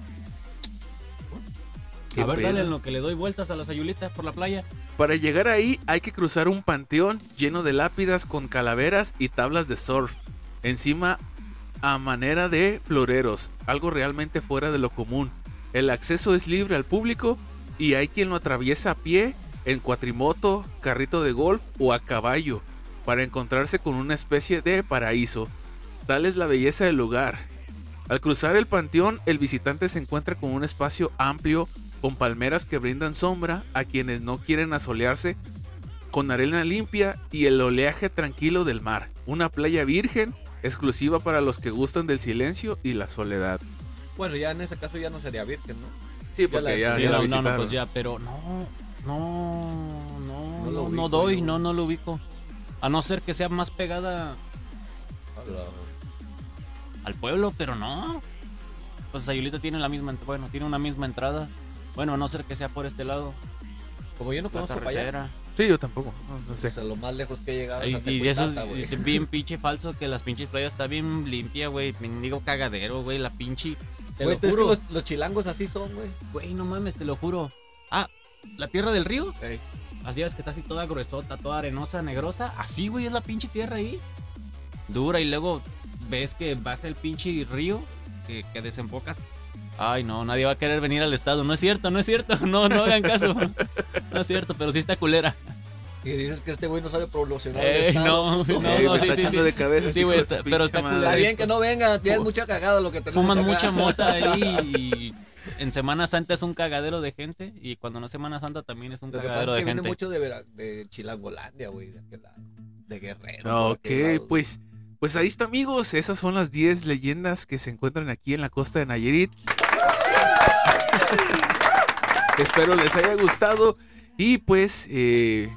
A ver, pedo. dale en lo que le doy vueltas a las ayulitas por la playa. Para llegar ahí hay que cruzar un panteón lleno de lápidas con calaveras y tablas de surf. Encima a manera de floreros, algo realmente fuera de lo común. El acceso es libre al público y hay quien lo atraviesa a pie, en cuatrimoto, carrito de golf o a caballo, para encontrarse con una especie de paraíso. Tal es la belleza del lugar. Al cruzar el panteón, el visitante se encuentra con un espacio amplio con palmeras que brindan sombra a quienes no quieren asolearse, con arena limpia y el oleaje tranquilo del mar. Una playa virgen, exclusiva para los que gustan del silencio y la soledad. Bueno, ya en ese caso ya no sería virgen, ¿no? Sí, porque ya- ya, Sí, ya la no, no, pues ya, pero no, no, no, No doy, no, no lo ubico. A no ser que sea más pegada al pueblo, pero no. Pues Sayulita tiene la misma, bueno, tiene una misma entrada. Bueno, a no ser que sea por este lado, Como yo no la conozco para allá. Sí, yo tampoco. No, no sé. O sea, lo más lejos que he llegado Y, es y eso es bien pinche falso que las pinches playas está bien limpia, güey. Digo cagadero, güey, la pinche. Te lo es juro. los, los chilangos así son, güey. Güey, no mames, te lo juro. Ah, la tierra del río. Ey. Así ves que está así toda gruesota, toda arenosa, negrosa. Así, güey, es la pinche tierra ahí. Dura y luego ves que baja el pinche río que, que desembocas. Ay, no, nadie va a querer venir al estado. No es cierto, no es cierto. No, no hagan caso. No es cierto, pero sí está culera. Y dices que este güey no sabe promocionar. Ey, no, no, no, me está sí, echando sí. de cabeza. Sí, güey, de está- pero está madre. Está bien que no venga, tienes mucha cagada lo que tenemos Fuman acá. mucha mota ahí y en Semana Santa es un cagadero de gente y cuando no es Semana Santa también es un Lo que pasa cagadero es de que viene gente. mucho de, Vera- de Chilangolandia, güey, de, de Guerrero. Ok, pues, pues ahí está, amigos. Esas son las 10 leyendas que se encuentran aquí en la costa de Nayarit. Espero les haya gustado. Y pues, eh,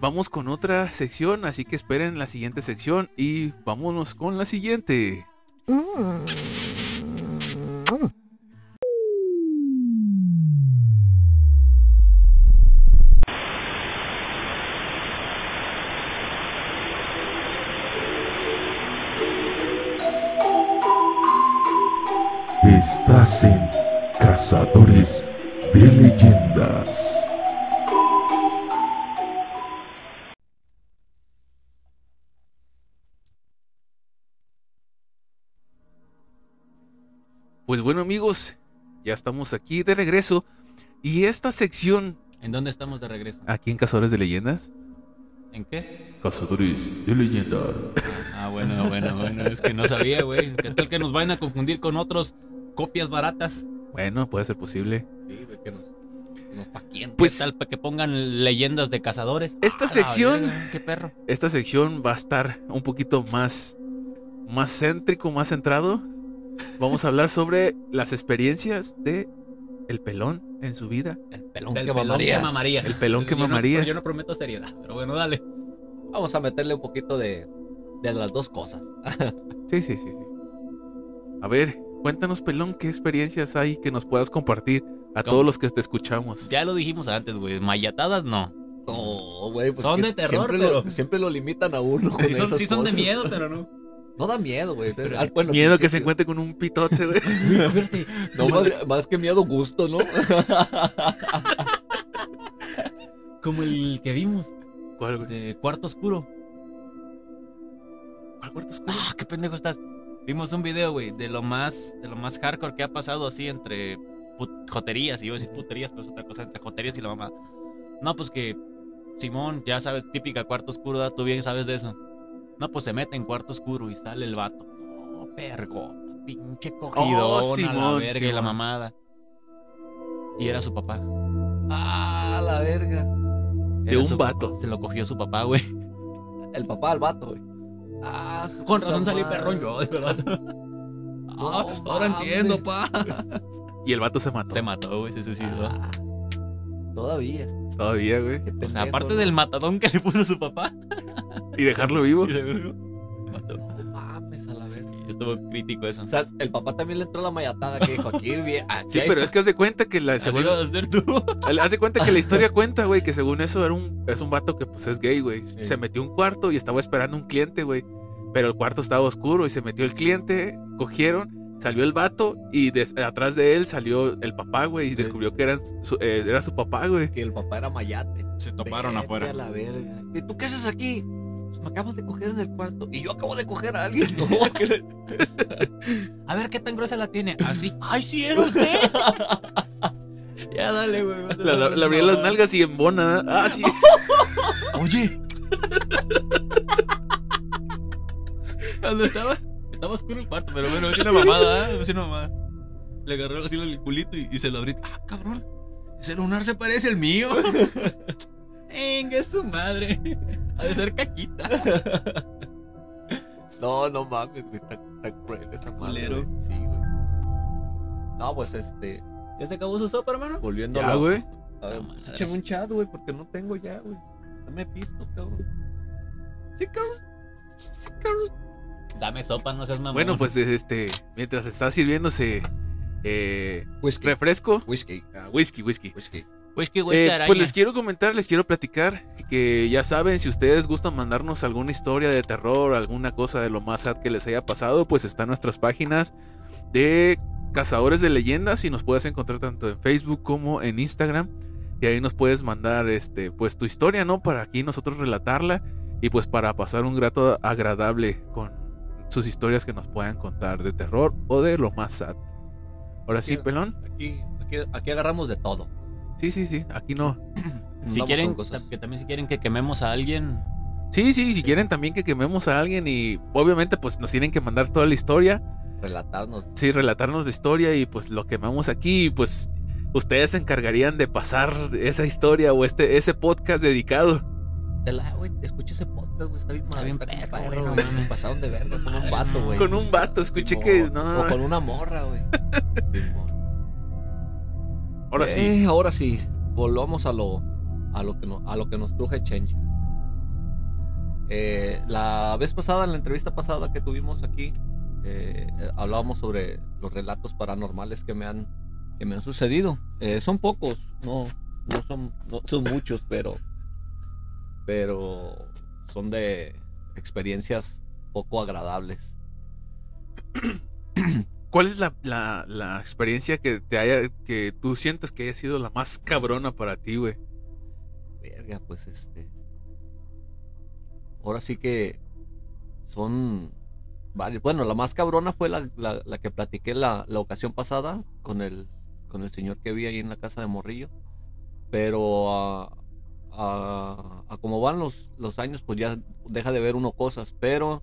vamos con otra sección. Así que esperen la siguiente sección. Y vámonos con la siguiente. Estás en Cazadores de Leyendas. Pues bueno, amigos, ya estamos aquí de regreso. Y esta sección, ¿En dónde estamos de regreso? aquí en Cazadores de Leyendas. ¿En qué? Cazadores de Leyendas. Ah, bueno, bueno, bueno, es que no sabía, güey. ¿Qué tal que nos vayan a confundir con otros copias baratas? Bueno, puede ser posible. Sí, güey, que nos, que nos paquen. Pues- ¿Qué tal para que pongan leyendas de cazadores? Esta Ah, sección- verga, qué perro. Esta sección va a estar un poquito más, más céntrico, más centrado. Vamos a hablar sobre las experiencias de el pelón en su vida. El pelón Del que pelón mamarías. que. El pelón que Yo no- mamarías. Yo no prometo seriedad, pero bueno, dale. Vamos a meterle un poquito de, de las dos cosas. Sí, sí, sí, sí. A ver, cuéntanos, pelón, qué experiencias hay que nos puedas compartir a ¿Cómo? todos los que te escuchamos. Ya lo dijimos antes, güey. Mayatadas no. No, güey, pues Son de terror, siempre pero- Lo, siempre lo limitan a uno. con Sí son, esas sí son de miedo, pero no. No da miedo, güey. Ah, bueno, Miedo que sí, se encuentre con un pitote, güey. No, más, más que miedo, gusto, ¿no? Como el que vimos ¿Cuál, güey? de Cuarto Oscuro. ¿Cuál cuarto oscuro? Ah, qué pendejo estás. Vimos un video, güey, de lo más, de lo más hardcore que ha pasado así entre joterías, y yo decir puterías, pero es otra cosa, entre joterías y la mamá. No, pues que Simón, ya sabes, típica cuarto oscuro, ¿verdad? tú bien sabes de eso. No, pues se mete en cuarto oscuro y sale el vato. No, pergota, pinche cogidona, Simón, la verga y la Simón. mamada. Y era su papá. Ah, la verga. De un vato. papá. Se lo cogió su papá, güey. El papá al vato, güey. Ah, su Con razón salí perrón yo, de verdad. Ah, No ahora mames. entiendo, pa. Y el vato se mató. Se mató, güey, se suicidó. Ah, todavía. Todavía, güey. O sea, aparte del matadón que le puso su papá. Y dejarlo vivo. y Estuvo crítico eso. O sea, el papá también le entró la mayatada que dijo aquí, bien. Sí, pero es que haz de cuenta que la según- vas a hacer tú. Haz de cuenta que la historia cuenta, güey, que según eso era un, es un vato que pues es gay, güey. Se metió a un cuarto y estaba esperando un cliente, güey. Pero el cuarto estaba oscuro y se metió el cliente, cogieron, salió el vato y de- atrás de él salió el papá, güey, y descubrió que eran su- eh, era su papá, güey. que el papá era mayate. Se Vete a la verga. ¿Y tú qué haces aquí? Me acabas de coger en el cuarto. Y yo acabo de coger a alguien. No, A ver qué tan gruesa la tiene. Así. ¡Ay, sí era usted! ya dale, güey. La, la- abrí las nalgas y en bona. Ah, sí. Oye. Cuando estaba. Estaba oscuro el cuarto, pero bueno, es una mamada, ¿eh? Es una mamada. Le agarró así el culito y, y se lo abrí. Ah, cabrón. Ese lunar se parece al mío. Venga, es su madre. Ha de ser caquita. No, no mames, güey. Está, está cruel esa madre. Güey. Sí, güey. No, pues este. ¿Ya se acabó su sopa, hermano? Volviendo Ya, a. güey. a ver, pues, échame un chat, güey, porque no tengo ya, güey. Dame pisto, cabrón. Sí, cabrón. Sí, cabrón. Dame sopa, no seas mamón. Bueno, pues este, mientras está sirviéndose eh, Whisky. refresco, Whisky. ah, whisky, whisky. Whisky. Pues que güey, Eh, araña. pues les quiero comentar, les quiero platicar que ya saben, si ustedes gustan mandarnos alguna historia de terror, alguna cosa de lo más sad que les haya pasado, pues están nuestras páginas de Cazadores de Leyendas y nos puedes encontrar tanto en Facebook como en Instagram. Y ahí nos puedes mandar este, pues tu historia, ¿no? Para aquí nosotros relatarla y pues para pasar un grato agradable con sus historias que nos puedan contar de terror o de lo más sad. Ahora sí, Sí. pelón. Aquí, aquí, aquí agarramos de todo. Sí, sí, sí. Aquí no. Si quieren, que también si quieren que quememos a alguien, Sí, sí, si quieren también que quememos a alguien y obviamente pues nos tienen que mandar toda la historia. relatarnos. Sí, relatarnos la historia y pues lo quemamos aquí y pues ustedes se encargarían de pasar esa historia o este ese podcast dedicado. Te la, güey, escucha ese podcast, güey, está bien mal, bien está como perro, güey, no. Pasaron de verga con un vato, güey. Con un vato, escuché Simón. que no. O con una morra, güey. Ahora sí. Eh, ahora sí, volvamos a lo, a lo, que, no- a lo que nos truje Chencha. Eh, la vez pasada, en la entrevista pasada que tuvimos aquí, eh, eh, hablábamos sobre los relatos paranormales que me han, que me han sucedido. Eh, son pocos, no, no, son, no son muchos, pero, pero son de experiencias poco agradables. ¿Cuál es la, la, la experiencia que te haya, que tú sientes que haya sido la más cabrona para ti, güey? Verga, pues este. Ahora sí que son varios. Bueno, la más cabrona fue la, la- que platiqué la, la ocasión pasada con el, con el señor que vi ahí en la casa de Morrillo. Pero a, a, a como van los, los años, pues ya deja de ver uno cosas, pero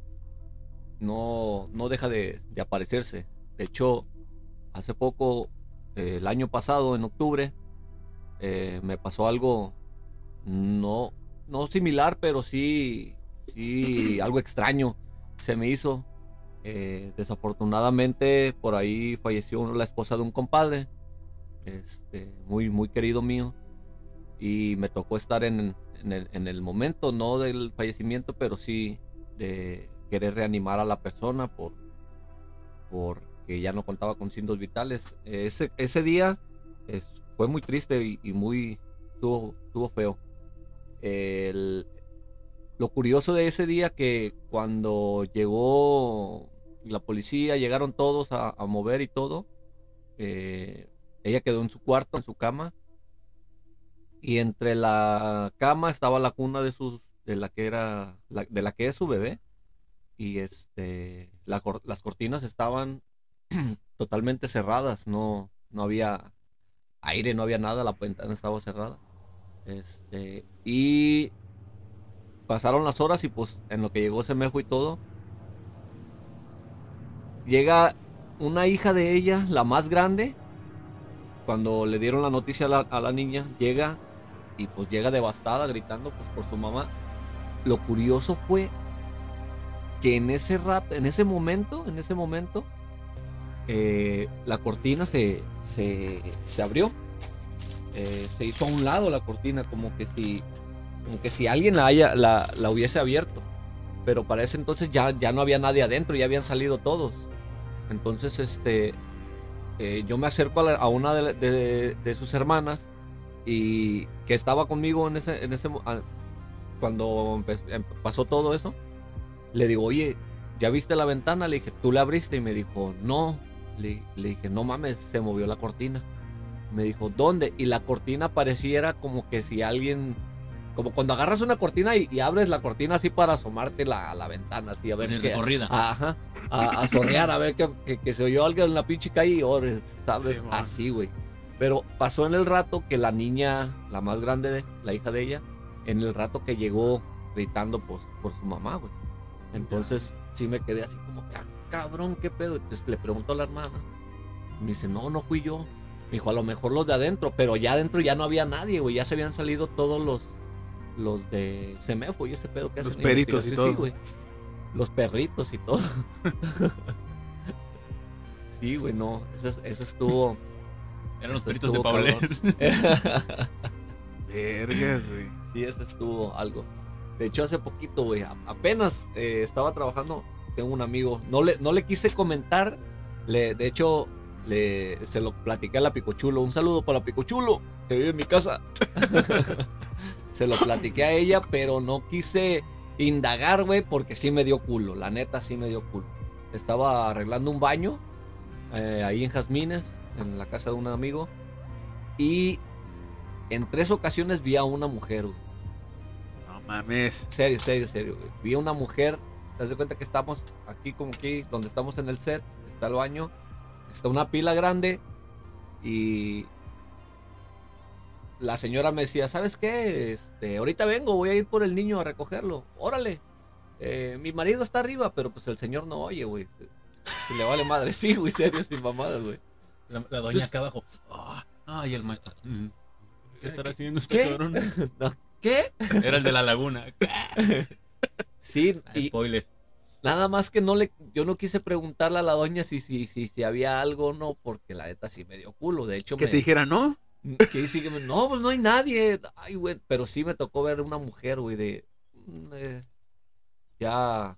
no, no deja de, de aparecerse. De hecho, hace poco, eh, el año pasado, en octubre, eh, me pasó algo no, no similar, pero sí, sí, algo extraño se me hizo. Eh, desafortunadamente, por ahí falleció la esposa de un compadre, este, muy, muy querido mío, y me tocó estar en, el, en el momento, no del fallecimiento, pero sí de querer reanimar a la persona por, porque ya no contaba con signos vitales. Ese, ese día es- fue muy triste y, muy, estuvo, estuvo feo. Lo curioso de ese día que cuando llegó la policía, llegaron todos a, mover y todo, eh, ella quedó en su cuarto, en su cama, y entre la cama estaba la cuna de sus, de la que era, de la que es su bebé, y este, las cortinas estaban totalmente cerradas, no, no había aire, no había nada, la ventana estaba cerrada. Este, y pasaron las horas y pues en lo que llegó Semejo y todo, llega una hija de ella, la más grande, cuando le dieron la noticia a la, a la niña, llega y pues llega devastada, gritando pues por su mamá. Lo curioso fue que en ese rato, en ese momento, en ese momento, eh, la cortina se, se, se abrió. Eh, se hizo a un lado la cortina, como que si, como que si alguien la, haya, la, la hubiese abierto. Pero para ese entonces ya, ya no había nadie adentro, ya habían salido todos. Entonces, este, eh, yo me acerco a, una de, sus hermanas y que estaba conmigo en ese, en ese ah, cuando em- pasó todo eso. Le digo, oye, ¿ya viste la ventana? Le dije, ¿tú la abriste? Y me dijo, no. Le, le dije, no mames, se movió la cortina. Me dijo, ¿dónde? Y la cortina pareciera como que si alguien, como cuando agarras una cortina y, y abres la cortina así para asomarte la, a la ventana, así a ver Así, qué. recorrida. Ajá. A, a sorrear, a ver que, que- que se oyó algo en la pinche calle y ahora, ¿sabes? Sí, así, güey. Pero pasó en el rato que la niña, la más grande, de, la hija de ella, en el rato que llegó gritando pues, por su mamá, güey. Entonces sí me quedé así como, "Ah, cabrón, ¿qué pedo? Entonces le pregunto a la hermana. Me dice, no, no fui yo. Me dijo, a lo mejor los de adentro, pero ya adentro ya no había nadie, güey. Ya se habían salido todos los, los de Semefo y ese pedo que Los hacen peritos y todo. Sí, güey. Los perritos y todo. sí, güey, no. Ese, ese estuvo. Eran los ese peritos de estuvo Paulet. cabrón. Vergas, güey. Sí, ese estuvo algo. De hecho, hace poquito, güey, apenas eh, estaba trabajando, tengo un amigo, no le, no le quise comentar, le, de hecho, le, se lo platiqué a la Picochulo, un saludo para Picochulo, que vive en mi casa. se lo platiqué a ella, pero no quise indagar, güey, porque sí me dio culo, la neta sí me dio culo. Estaba arreglando un baño eh, ahí en Jazmines, en la casa de un amigo, y en tres ocasiones vi a una mujer, güey. No mames. Serio, serio, serio. güey. Vi a una mujer, te das de cuenta que estamos aquí como aquí, donde estamos en el set, está el baño, está una pila grande y la señora me decía, ¿sabes qué? Este, ahorita vengo, voy a ir por el niño a recogerlo. Órale. Eh, mi marido está arriba, pero pues el señor no oye, güey. Si le vale madre, sí, güey, serio, sin mamadas, güey. La, la doña Entonces- acá abajo. Ah, Ay, el maestro. Mm. ¿Qué estará haciendo ¿Qué? este cabrón? No, ¿Qué? Era el de la laguna. Sí, y Spoiler. nada más que no le, yo no quise preguntarle a la doña si, si, si, si había algo o no, porque la neta sí me dio culo. De hecho, Que me, te dijera, ¿no? que no, pues no hay nadie. Ay, güey, pero sí me tocó ver una mujer, güey, de mm, eh, ya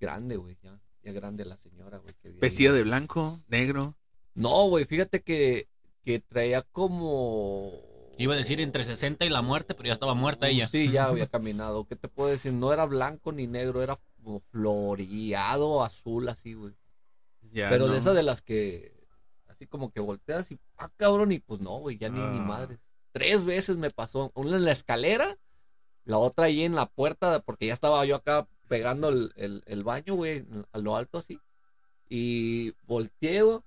grande, güey, ya, ya grande la señora, güey. Vestida de blanco, negro. No, güey, fíjate que, que traía como... Iba a decir entre 60 y la muerte, pero ya estaba muerta ella. Sí, ya había caminado. ¿Qué te puedo decir? No era blanco ni negro, era como floreado, azul, así, güey. Ya, Pero no. de esas de las que así como que volteas y ah cabrón y pues no, güey, ya ni ni Ah. madre. Tres veces me pasó, una en la escalera, la otra ahí en la puerta, porque ya estaba yo acá pegando el, el- el baño, güey, a lo alto así. Y volteo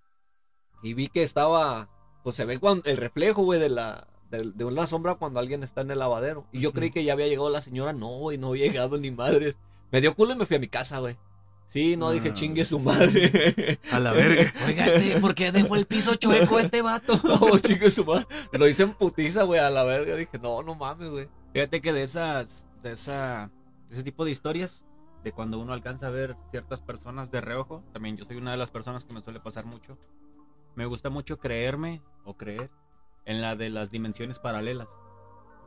y vi que estaba, pues se ve cuando, el reflejo, güey, de la de, de una sombra cuando alguien está en el lavadero. Y yo creí que ya había llegado la señora, no, güey, no había llegado ni madres. Me dio culo y me fui a mi casa, güey. Sí, no, dije Ah. chingue su madre. A la verga. Oiga, este, ¿por qué dejó el piso chueco este vato? No, chingue su madre. Lo hice en putiza, güey, a la verga. Dije, no, no mames, güey. Fíjate que de esas, de esa, de ese tipo de historias, de cuando uno alcanza a ver ciertas personas de reojo, también yo soy una de las personas que me suele pasar mucho. Me gusta mucho creerme o creer en la de las dimensiones paralelas.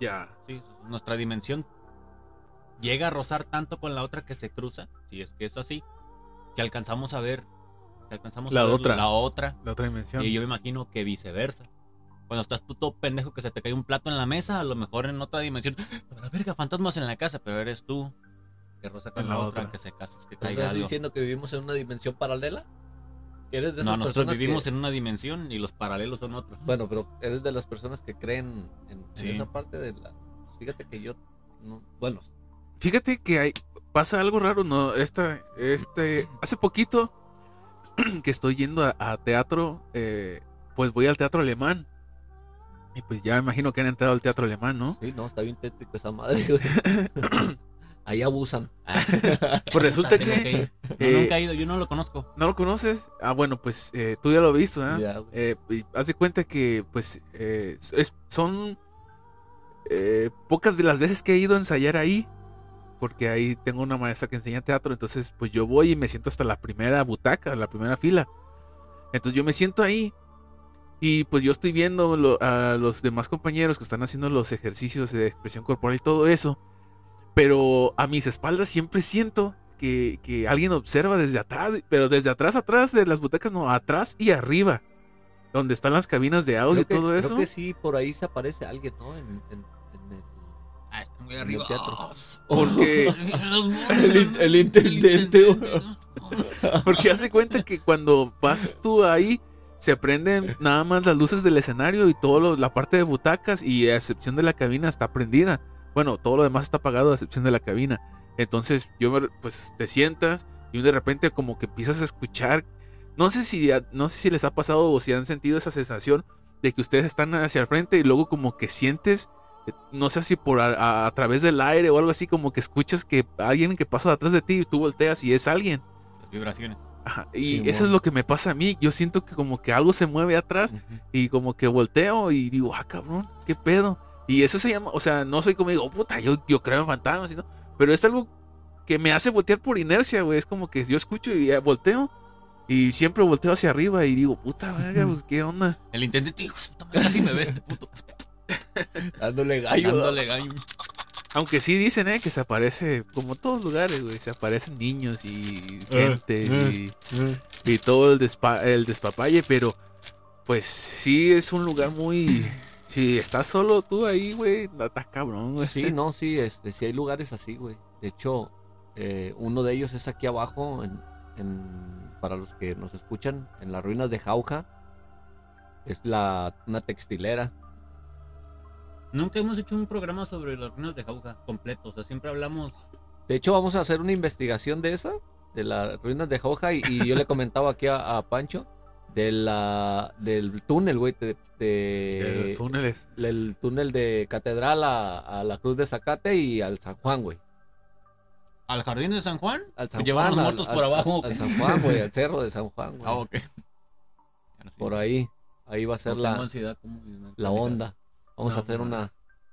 Ya. Sí, nuestra dimensión llega a rozar tanto con la otra que se cruza, si es que es así, que alcanzamos a ver, que alcanzamos La a ver otra. la otra, La otra dimensión. y yo me imagino que viceversa. Cuando estás tú todo pendejo que se te cae un plato en la mesa, a lo mejor en otra dimensión, "A la verga, fantasmas en la casa, pero eres tú que roza con En la, la otra, otra. que se casa, que ¿Estás diciendo que vivimos en una dimensión paralela? ¿Eres de esas No, nosotros personas vivimos que- en una dimensión y los paralelos son otros. Bueno, pero eres de las personas que creen en, esa parte de la... Fíjate que yo... No... Bueno, Fíjate que hay, pasa algo raro, ¿no? Esta, este, hace poquito que estoy yendo a, a teatro, eh, pues voy al teatro alemán. Y pues ya me imagino que han entrado al teatro alemán, ¿no? sí, no, está bien tétrico esa madre, güey. Ahí abusan. Pues resulta Tengo que... ir. No, eh, nunca he ido, yo no lo conozco. ¿No lo conoces? Ah, bueno, pues eh, tú ya lo has visto, ¿ah? Ya, güey. Eh, y haz de cuenta que, pues, eh, es- son eh, pocas de las veces que he ido a ensayar ahí, porque ahí tengo una maestra que enseña teatro, entonces, pues yo voy y me siento hasta la primera butaca, la primera fila. Entonces yo me siento ahí y pues yo estoy viendo lo- a los demás compañeros que están haciendo los ejercicios de expresión corporal y todo eso, pero a mis espaldas siempre siento que, que alguien observa desde atrás, pero desde atrás, atrás de las butacas, no, atrás y arriba, donde están las cabinas de audio Creo y que, todo creo eso. que sí, por ahí se aparece alguien, ¿no? En, en- en el... Ah, está muy el arriba. teatro. Porque, El in- el intendente, porque hace cuenta que cuando vas tú ahí, se prenden nada más las luces del escenario y toda la parte de butacas y a excepción de la cabina está prendida. Bueno, todo lo demás está apagado a excepción de la cabina. Entonces yo me- pues te sientas y de repente como que empiezas a escuchar. No sé si no sé si les ha pasado o si han sentido esa sensación de que ustedes están hacia el frente y luego como que sientes eh, no sé si por a, a- a través del aire o algo así como que escuchas que alguien que pasa detrás de ti y tú volteas y es alguien. Las vibraciones. Ajá, y eso es lo que me pasa a mí. Yo siento que como que algo se mueve atrás y como que volteo y digo, ah, cabrón, qué pedo. Y eso se llama, o sea, no soy como digo, puta, yo, yo creo en fantasmas, y no, pero es algo que me hace voltear por inercia, güey. Es como que yo escucho y ya volteo y siempre volteo hacia arriba y digo, puta, verga, pues qué onda. El puta madre, casi me ve este puto. Dándole gallo. Dándole gallo. Aunque sí dicen, eh, que se aparece, como todos lugares, güey, se aparecen niños y gente y, y todo el, despa- el despapalle, pero pues sí es un lugar muy... Si estás solo tú ahí, güey, estás cabrón, güey. Sí, no, sí, este, sí hay lugares así, güey. De hecho, eh, uno de ellos es aquí abajo, en, en- para los que nos escuchan, en las ruinas de Jauja. Es la, una textilera. Nunca hemos hecho un programa sobre las ruinas de Jauja completo. O sea, siempre hablamos. De hecho, vamos a hacer una investigación de esa, de las ruinas de Jauja. Y, y yo le comentaba aquí a, a Pancho de la, del túnel, güey, de, De de- los túneles. del túnel de Catedral a, a la Cruz de Zacate y al San Juan, güey. ¿Al jardín de San Juan? Al San Llevaron Juan, los muertos al- por abajo. Al, San Juan, güey, al cerro de San Juan, güey. Ah, ok. Por ahí, ahí va a ser la, la onda. Vamos No, a hacer una,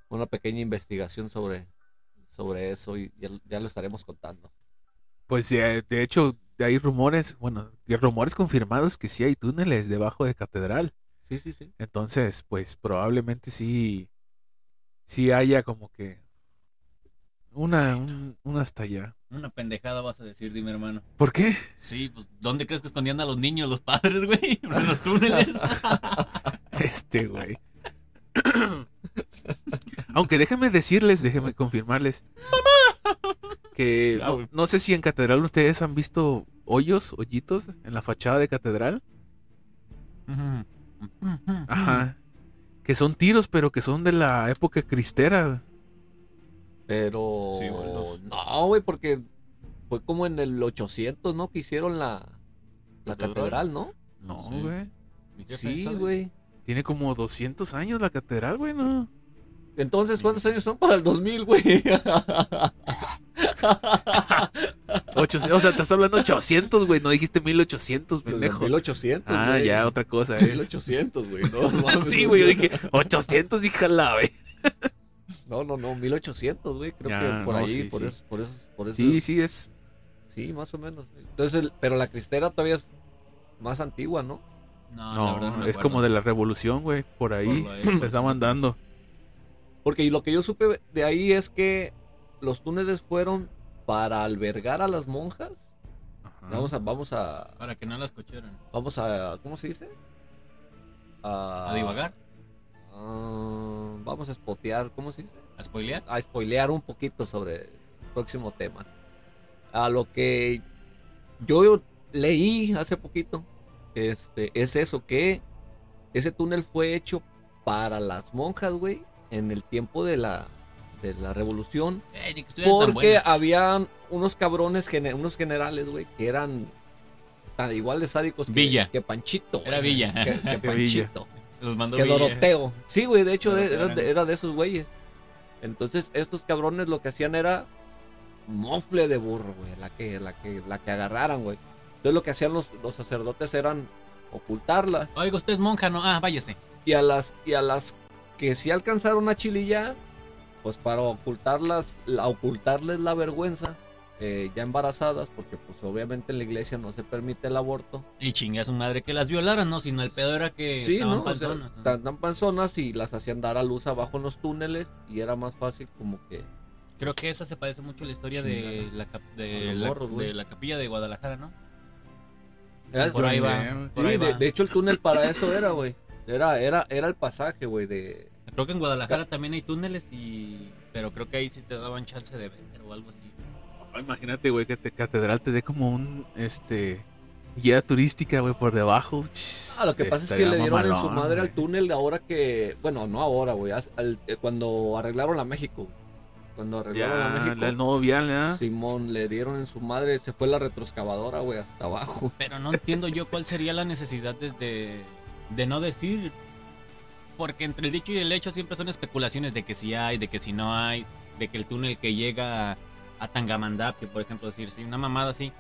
una pequeña investigación sobre, sobre eso y ya, ya lo estaremos contando. Pues de, de hecho, hay rumores, bueno, de rumores confirmados que sí hay túneles debajo de catedral. Sí, sí, sí. Entonces, pues probablemente sí, sí haya como que una, un- una hasta allá. Una pendejada vas a decir, dime, hermano. ¿Por qué? Sí, pues, ¿dónde crees que escondían a los niños los padres, güey? En los túneles. Este, güey. Aunque déjenme decirles, déjenme confirmarles. Que no, sé si en catedral ustedes han visto hoyos, hoyitos en la fachada de catedral. Ajá. Que son tiros, pero que son de la época cristera. Pero Sí, no, güey, porque fue como en el 800, ¿no? Que hicieron la, la ¿Catedral? ¿no? No, Sí. güey. Sí, güey. Tiene como 200 años la catedral, güey, ¿no? Entonces, ¿cuántos años son para el 2000, güey? Ocho- o sea, te estás hablando 800, güey. No dijiste 1800, pendejo. 1800, Ah, ya, otra cosa es. 1800, güey. No, no, Sí, güey, yo dije 800, dije la, güey. No, no, no, 1800, güey. Creo Ya, que por no, ahí, sí, por, sí. Eso, por eso, por eso. Sí, sí, es. Sí, más o menos. Entonces, el- pero la cristera todavía es más antigua, ¿no? No, la No, verdad no es como de la revolución, güey. Por ahí Por se está mandando. Porque lo que yo supe de ahí es que los túneles fueron para albergar a las monjas. Ajá. Vamos a, vamos a, Para que no las cocheran. vamos a, ¿cómo se dice? A divagar, vamos a spotear, ¿cómo se dice? a spoilear. a spoilear un poquito sobre el próximo tema. A lo que yo leí hace poquito, este, es eso, que ese túnel fue hecho para las monjas, güey, en el tiempo de la, de la revolución, porque habían unos cabrones, unos generales, güey, que eran tan igual de sádicos que, Villa. que Panchito. Era Villa. Que, que Que Villa. Panchito. Los mandó Que Villa. Doroteo. Sí, güey, de hecho Doroteo era de esos güeyes. Entonces, estos cabrones lo que hacían era mofle de burro, güey, la que, la que, la que agarraran, güey. Entonces lo que hacían los, los sacerdotes eran ocultarlas. Oiga, usted es monja, ¿no? Ah, váyase. Y a las, y a las que sí alcanzaron a chilillar, pues para ocultarlas, la, ocultarles la vergüenza, eh, ya embarazadas, porque pues obviamente en la iglesia no se permite el aborto. Y chingue a su madre que las violaran, ¿no? Sino el pedo era que Sí, estaban ¿no? O sea, panzonas. panzonas y las hacían dar a luz abajo en los túneles y era más fácil como que... Creo que esa se parece mucho a la historia de la, de, la, morros, de la capilla de Guadalajara, ¿no? Por ahí va. Por Sí, ahí de, va. de hecho el túnel para eso era, güey. Era, era, era el pasaje, güey, de... Creo que en Guadalajara también hay túneles y... Pero creo que ahí sí te daban chance de vender o algo así. Ah, Imagínate, güey, que te, catedral te dé como un este guía turística, güey, por debajo. Ah, lo que pasa es que le dieron en su madre al túnel ahora que... Bueno, no ahora, güey. al- eh, cuando arreglaron la México. güey. Cuando arreglaron la Ya, México. el nuevo vial, ¿eh? Simón, le dieron en su madre, se fue la retroexcavadora, güey, hasta abajo. Pero no entiendo yo cuál sería la necesidad desde de no decir. Porque entre el dicho y el hecho siempre son especulaciones de que si hay, de que si no hay, de que el túnel que llega a, a Tangamandapio, por ejemplo, decir, si una mamada así.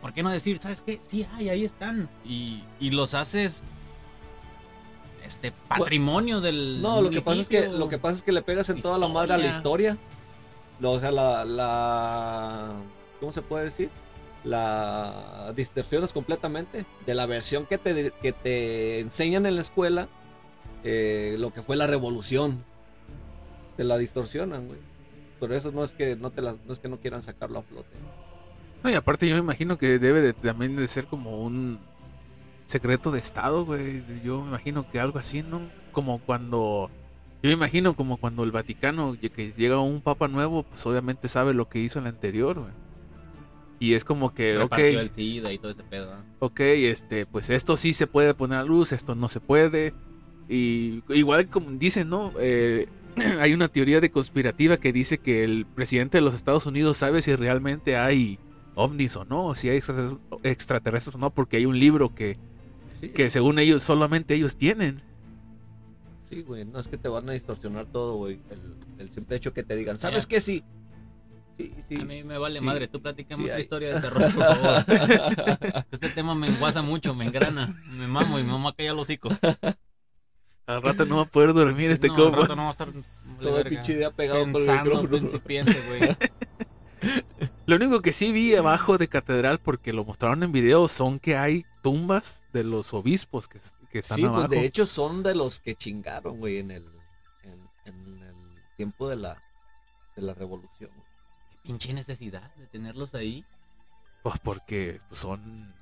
¿Por qué no decir, sabes qué? Sí hay, ahí están. Y, y los haces este patrimonio del. No, lo que pasa es que lo que pasa es que le pegas en toda la madre a la historia. O sea, la, la ¿cómo se puede decir? La distorsionas completamente de la versión que te, que te enseñan en la escuela, eh, lo que fue la revolución. Te la distorsionan, güey. Pero eso no es que no te la, no es que no quieran sacarlo a flote. No, y aparte yo me imagino que debe de, también de ser como un secreto de estado, güey. Yo me imagino que algo así, ¿no? Como cuando... Yo me imagino como cuando el Vaticano, que llega un papa nuevo, pues obviamente sabe lo que hizo el anterior, güey. Y es como que, ok, el SIDA y todo ese pedo. ¿no? ok, este, pues esto sí se puede poner a luz, esto no se puede. Y igual como dicen, ¿no? Eh, hay una teoría de conspirativa que dice que el presidente de los Estados Unidos sabe si realmente hay ovnis o no, si hay extraterrestres- o no, porque hay un libro que Sí, que según ellos, solamente ellos tienen. sí, güey. No es que te van a distorsionar todo, güey. El, el simple hecho que te digan, ¿sabes qué? Sí. Sí, sí. A mí me vale sí. madre, tú otra hay- historia de terror, por favor. este tema me enguasa mucho, me engrana, me mamo y mi mamá calla el hocico. Al rato no va a poder dormir este no, al compa. rato no va a estar Todo el pinche día pegado con el pensando, micrófono. güey. Lo único que sí vi abajo de catedral, porque lo mostraron en video, son que hay tumbas de los obispos que, que están Sí, abajo. pues de hecho son de los que chingaron, güey, en el, en, en el tiempo de la, de la revolución. güey. Pinche necesidad de tenerlos ahí. Pues porque son.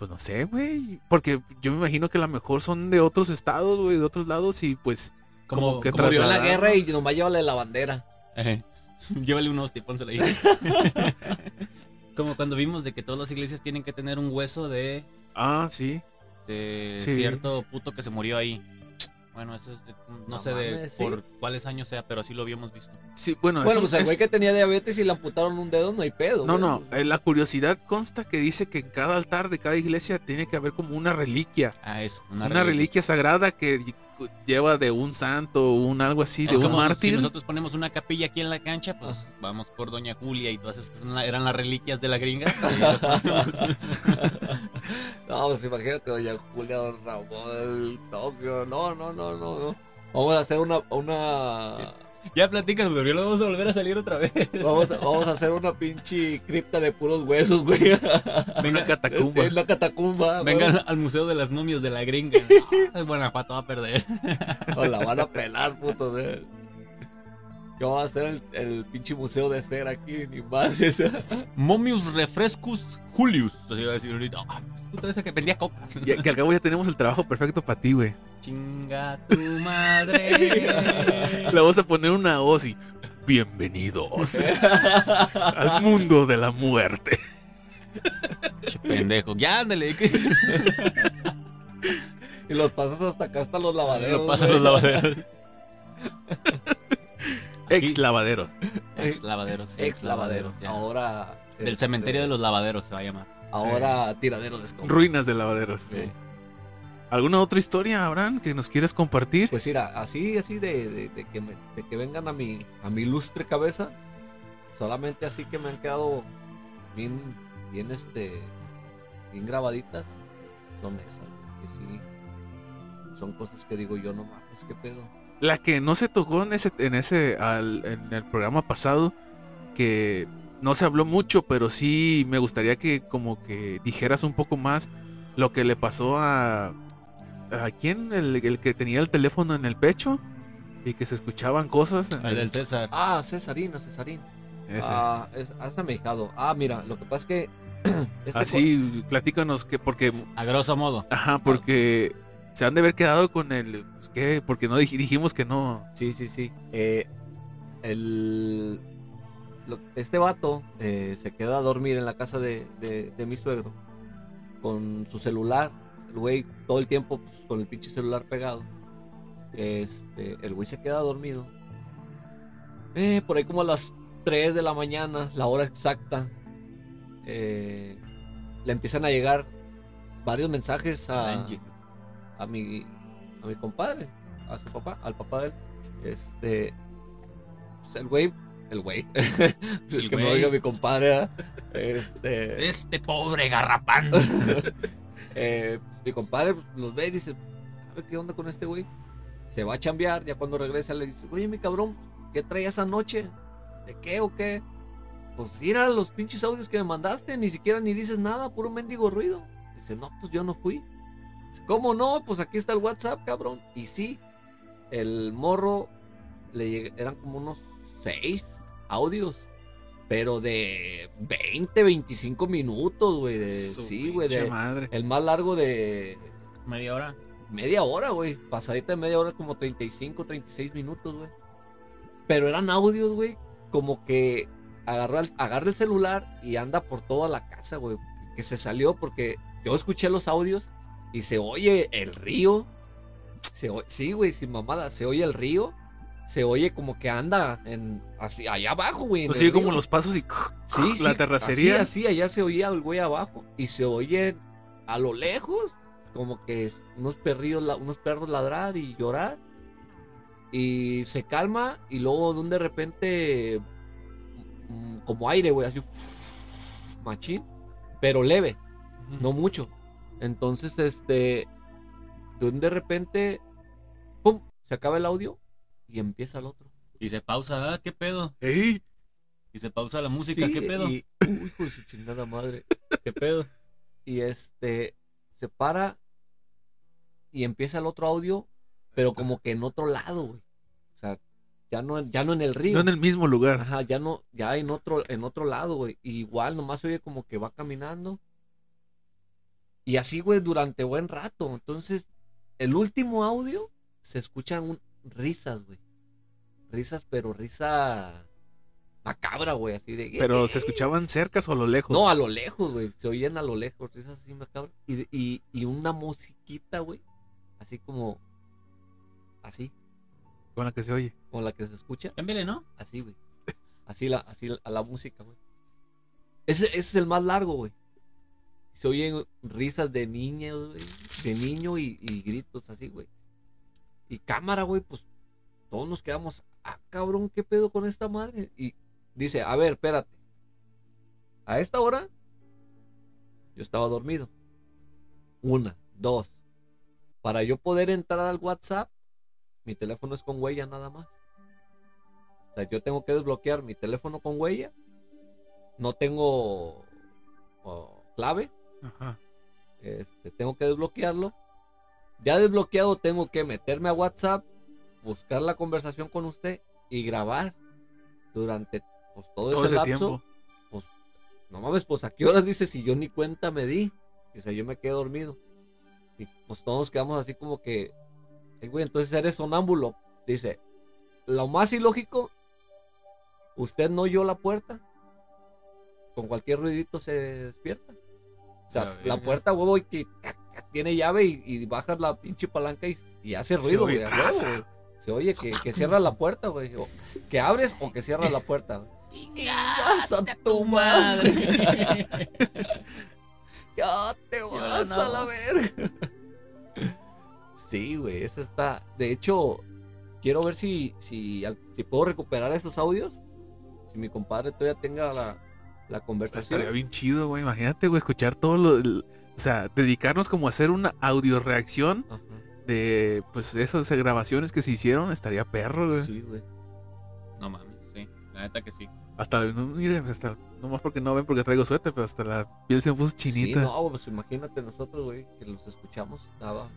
Pues no sé, güey. Porque yo me imagino que a lo mejor son de otros estados, güey, de otros lados y pues. Como, Como- que como la guerra y nomás llévale la bandera. Ejé. Llévale un hostia, pónsela ahí. Como cuando vimos de que todas las iglesias tienen que tener un hueso de, Ah, sí. de Sí. cierto puto que se murió ahí. Bueno, eso es de- no, No sé de por cuáles años sea, pero sí lo habíamos visto. Sí, bueno, Bueno, pues el güey que tenía diabetes y le amputaron un dedo, no hay pedo. No, güey. no, eh, la curiosidad consta que dice que en cada altar de cada iglesia tiene que haber como una reliquia. Ah, eso, Una, reliquia sagrada que lleva de un santo o un algo así, Es de un como si mártir. nosotros ponemos una capilla aquí en la cancha, pues vamos por Doña Julia y todas esas que son la- eran las reliquias de la gringa. No, pues imagínate, doña Julia, don Ramón, el Tokio. No, no, no, no, no. Vamos a hacer una, una, ya platícanos, güey, lo vamos a volver a salir otra vez. vamos a, vamos a hacer una pinche cripta de puros huesos, güey. Una catacumba. En la catacumba. güey. Vengan al Museo de las Momias de la Gringa. Ah, Guanajuato va a perder. Nos la van a pelar, putos, eh. Que vamos a hacer el, el pinche museo de cera aquí, ni más. Momius Refrescus Julius. Así iba a decir ahorita. Ah, puta esa que vendía coca. Ya- que al cabo ya tenemos el trabajo perfecto para ti, güey. Chinga tu madre. Le vamos a poner una voz y bienvenidos al mundo de la muerte. Che, pendejo. Ya ándale. Y los pasas hasta acá, hasta los lavaderos. Lo pasan güey. los lavaderos. Ex lavaderos. Ex lavaderos. Ex lavaderos. ya. Ahora. Del este, cementerio de los lavaderos se va a llamar. Ahora tiradero de escombros. Ruinas de lavaderos. Sí. ¿Alguna otra historia, Abraham, que nos quieras compartir? Pues mira, así, así de, de- de que, me- de que vengan a mi, a mi ilustre cabeza, solamente así que me han quedado bien, bien este, bien grabaditas, son esas, que sí, son cosas que digo yo, no mames, qué pedo. La que no se tocó en ese, en ese, al- en el programa pasado, que no se habló mucho, pero sí me gustaría que como que dijeras un poco más lo que le pasó a a quién, el, el que tenía el teléfono en el pecho y que se escuchaban cosas. en El el- del César. Ah, Cesarina, Cesarín. ese. Ah, es, hasta me dejado. Ah, mira, lo que pasa es que... este Así, platícanos que porque A grosso modo. ajá, porque se han de haber quedado con el pues, ¿qué? porque no dij- dijimos que no. Sí, sí, sí. Eh, el, lo- este vato eh, se queda a dormir en la casa de, de- de mi suegro con su celular. El güey todo el tiempo pues, con el pinche celular pegado. Este, el güey se queda dormido. Eh, por ahí como a las 3 de la mañana, la hora exacta, eh, le empiezan a llegar varios mensajes a, a mi a mi compadre, a su papá, al papá de él. Este pues, el güey, el güey. el El que me oiga mi compadre. ¿ah? Este Este pobre garrapán. eh, mi compadre pues, los ve y dice, a ver qué onda con este güey. Se va a chambear, ya cuando regresa le dice, oye mi cabrón, ¿qué traías anoche? ¿De qué o qué? Pues mira los pinches audios que me mandaste, ni siquiera ni dices nada, puro mendigo ruido. Dice, no, pues yo no fui. Dice, ¿Cómo no? Pues aquí está el WhatsApp, cabrón. Y sí, el morro le eran como unos seis audios. Pero de 20, 25 minutos, güey. Sí, güey. pinche de- madre. El más largo de Media hora. media hora, güey. Pasadita de media hora, como 35, 36 minutos, güey. Pero eran audios, güey. Como que agarra, el- agarra el celular y anda por toda la casa, güey. Que se salió porque yo escuché los audios y se oye el río. Se sí, güey, sin mamada. Se oye el río. Se oye como que anda en así allá abajo, güey. Pues como los pasos y Sí, la sí, terracería. Así, así, allá se oía el güey abajo. Y se oye a lo lejos. como que unos perrillos, la- unos perros ladrar y llorar. Y se calma y luego de un de repente mm, como aire, güey, así machín, pero leve, no mucho. Entonces, este, de un de repente, pum, se acaba el audio y empieza el otro. Y se pausa, ah, ¿qué pedo? ¡Ey! Y se pausa la música, Sí, ¿qué pedo? Y, uy, hijo de su chingada madre. ¿Qué pedo? Y este, se para y empieza el otro audio, pero como que en otro lado, güey. O sea, ya no, ya no en el río. No en el mismo lugar. Ajá, ya no, ya en otro, en otro lado, güey. Y igual nomás se oye como que va caminando. Y así, güey, durante buen rato. Entonces, el último audio se escuchan un- risas, güey. Risas, pero risa macabra, güey, así de. Pero se escuchaban cercas o a lo lejos. No, a lo lejos, güey. Se oían a lo lejos, risas así macabras. Y, y, y una musiquita, güey. Así como. Así, Con la que se oye. como la que se escucha. Cámbiale, ¿no? Así, güey. Así, la, así la- a la música, güey. Ese, ese es el más largo, güey. Se oyen risas de niños, güey. De niño y, y gritos así, güey. Y cámara, güey, pues todos nos quedamos, ah, cabrón, ¿qué pedo con esta madre? Y dice, a ver, espérate. A esta hora, yo estaba dormido. Una, dos. Para yo poder entrar al WhatsApp, mi teléfono es con huella nada más. O sea, yo tengo que desbloquear mi teléfono con huella. No tengo oh, clave. Ajá. Este, tengo que desbloquearlo. Ya desbloqueado, tengo que meterme a WhatsApp, buscar la conversación con usted y grabar durante pues, todo, Todo ese, ese lapso. tiempo. No mames, pues a qué horas dice si yo ni cuenta me di. O sea, yo me quedé dormido. Y pues todos nos quedamos así como que, "Ay, güey, entonces eres sonámbulo. Dice, lo más ilógico, usted no oyó la puerta. Con cualquier ruidito se despierta. O sea, La la, puerta, huevo, y que tiene llave y, y bajas la pinche palanca y, y hace ruido, güey. Se oye que, que cierra la puerta, güey. Que abres o que cierras la puerta. güey. ¡Chingas a tu madre! ya te vas no. a la verga. Sí, güey, eso está. De hecho, quiero ver si, si, al- si puedo recuperar esos audios. Si mi compadre todavía tenga la, la conversación. Estaría bien chido, güey. Imagínate, güey, escuchar todo lo. el- o sea, dedicarnos como a hacer una audio reacción de pues esas grabaciones que se hicieron. Estaría perro, güey. Sí, güey. No mames, sí. La neta que sí. Hasta, no, mire, hasta, nomás porque no ven porque traigo suéter, pero hasta la piel se me puso Sí, chinita. no, pues imagínate nosotros, güey, que los escuchamos. Estaba.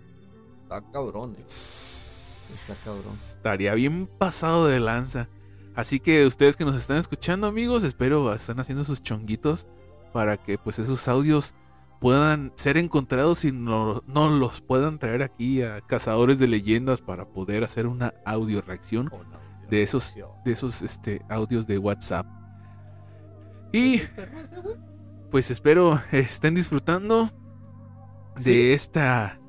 Está cabrón, eh. cabrón. Estaría bien pasado de lanza. Así que ustedes que nos están escuchando, amigos, espero están haciendo sus chonguitos para que pues esos audios puedan ser encontrados y no, no los puedan traer aquí a cazadores de leyendas para poder hacer una audio reacción de esos de esos este audios de WhatsApp. Y pues espero estén disfrutando de esta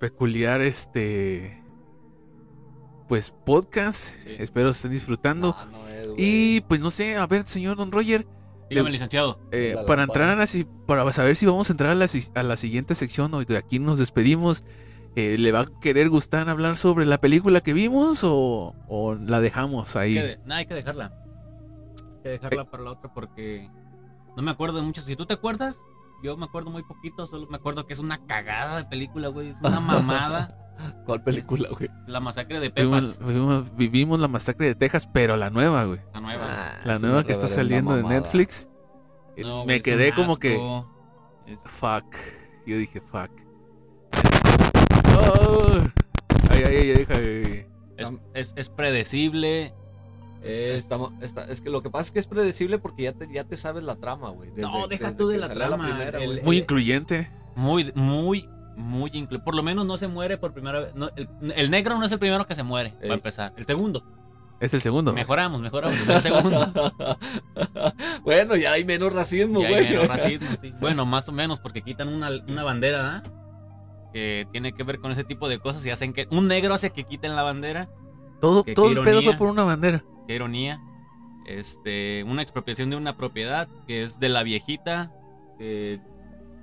peculiar este pues podcast. Sí. Espero estén disfrutando. Ah, no y pues no sé, a ver, señor Don Roger, Dígame, licenciado. eh, La para entrar a la, para saber si vamos a entrar a la, a la siguiente sección o de aquí nos despedimos, eh, ¿le va a querer gustar hablar sobre la película que vimos o, o la dejamos ahí? Hay que de- no, hay que dejarla. Hay que dejarla para la otra porque no me acuerdo de mucho. Si tú te acuerdas, yo me acuerdo muy poquito. Solo me acuerdo que es una cagada de película, güey. Es una mamada. ¿Cuál película, güey? La masacre de Pepas. vivimos- vivimos la masacre de Texas, pero la nueva, güey. La nueva. Ah, La nueva que está saliendo de. Netflix. Eh, No, Me güey, es quedé un como que. Es- fuck. Yo dije, fuck. Oh. Ay, ay, ay, deja. ay. Es, es, es predecible. Es, Estamos- está- es que lo que pasa es que es predecible porque ya te, ya te sabes la trama, güey. No, deja desde tú de la trama, primera, el- güey. Muy incluyente. muy, muy, muy inclu- Por lo menos no se muere por primera vez. No, el, el negro no es el primero que se muere, Ey. para empezar. El segundo. Es el segundo. Mejoramos, mejoramos. Es el segundo. bueno, ya hay menos racismo, hay güey. menos racismo, sí. Bueno, más o menos, porque quitan una, una bandera, ¿ah? Que tiene que ver con ese tipo de cosas y hacen que. Un negro hace que quiten la bandera. Todo, todo qué el pedo fue por una bandera. Qué ironía. Este, una expropiación de una propiedad que es de la viejita. Que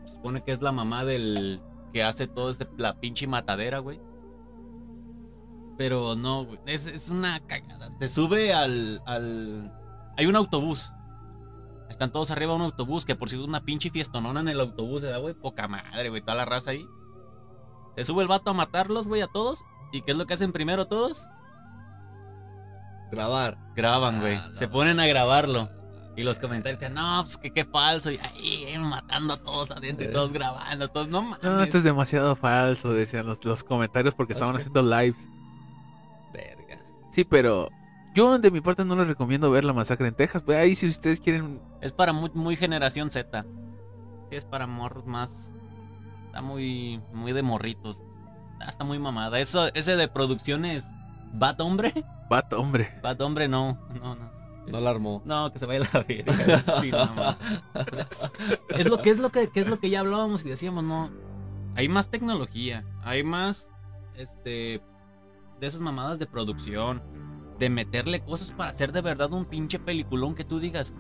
supone que es la mamá del, que hace todo este, la pinche matadera, güey. Pero no, güey. Es, es una cagada. Se sube al, al. Hay un autobús. Están todos arriba de un autobús. Que por cierto, una pinche fiestonona en el autobús, ¿verdad, güey? Poca madre, güey. Toda la raza ahí. Se sube el vato a matarlos, güey, a todos. ¿Y qué es lo que hacen primero todos? Grabar. Graban, güey. Ah, Se ponen a grabarlo. Y los comentarios dicen, no, pues que qué falso. Y ahí matando a todos adentro y Eh. todos grabando. Todos, no mames. No, esto es demasiado falso, decían los, los comentarios porque estaban haciendo lives. Verga. Sí, pero yo de mi parte no les recomiendo ver la masacre en Texas. Pues ahí si ustedes quieren... Es para muy, muy generación Z. Sí, es para morros más. Está muy, muy de morritos. Está muy mamada. Eso, ese de producciones. Bad hombre. Vato, hombre. Bad hombre no. No, no. No la armó. No, que se vaya a la verga. Sí, no, es lo que es lo que, que es lo que ya hablábamos y decíamos, no. Hay más tecnología, hay más este de esas mamadas de producción, de meterle cosas para hacer de verdad un pinche peliculón que tú digas,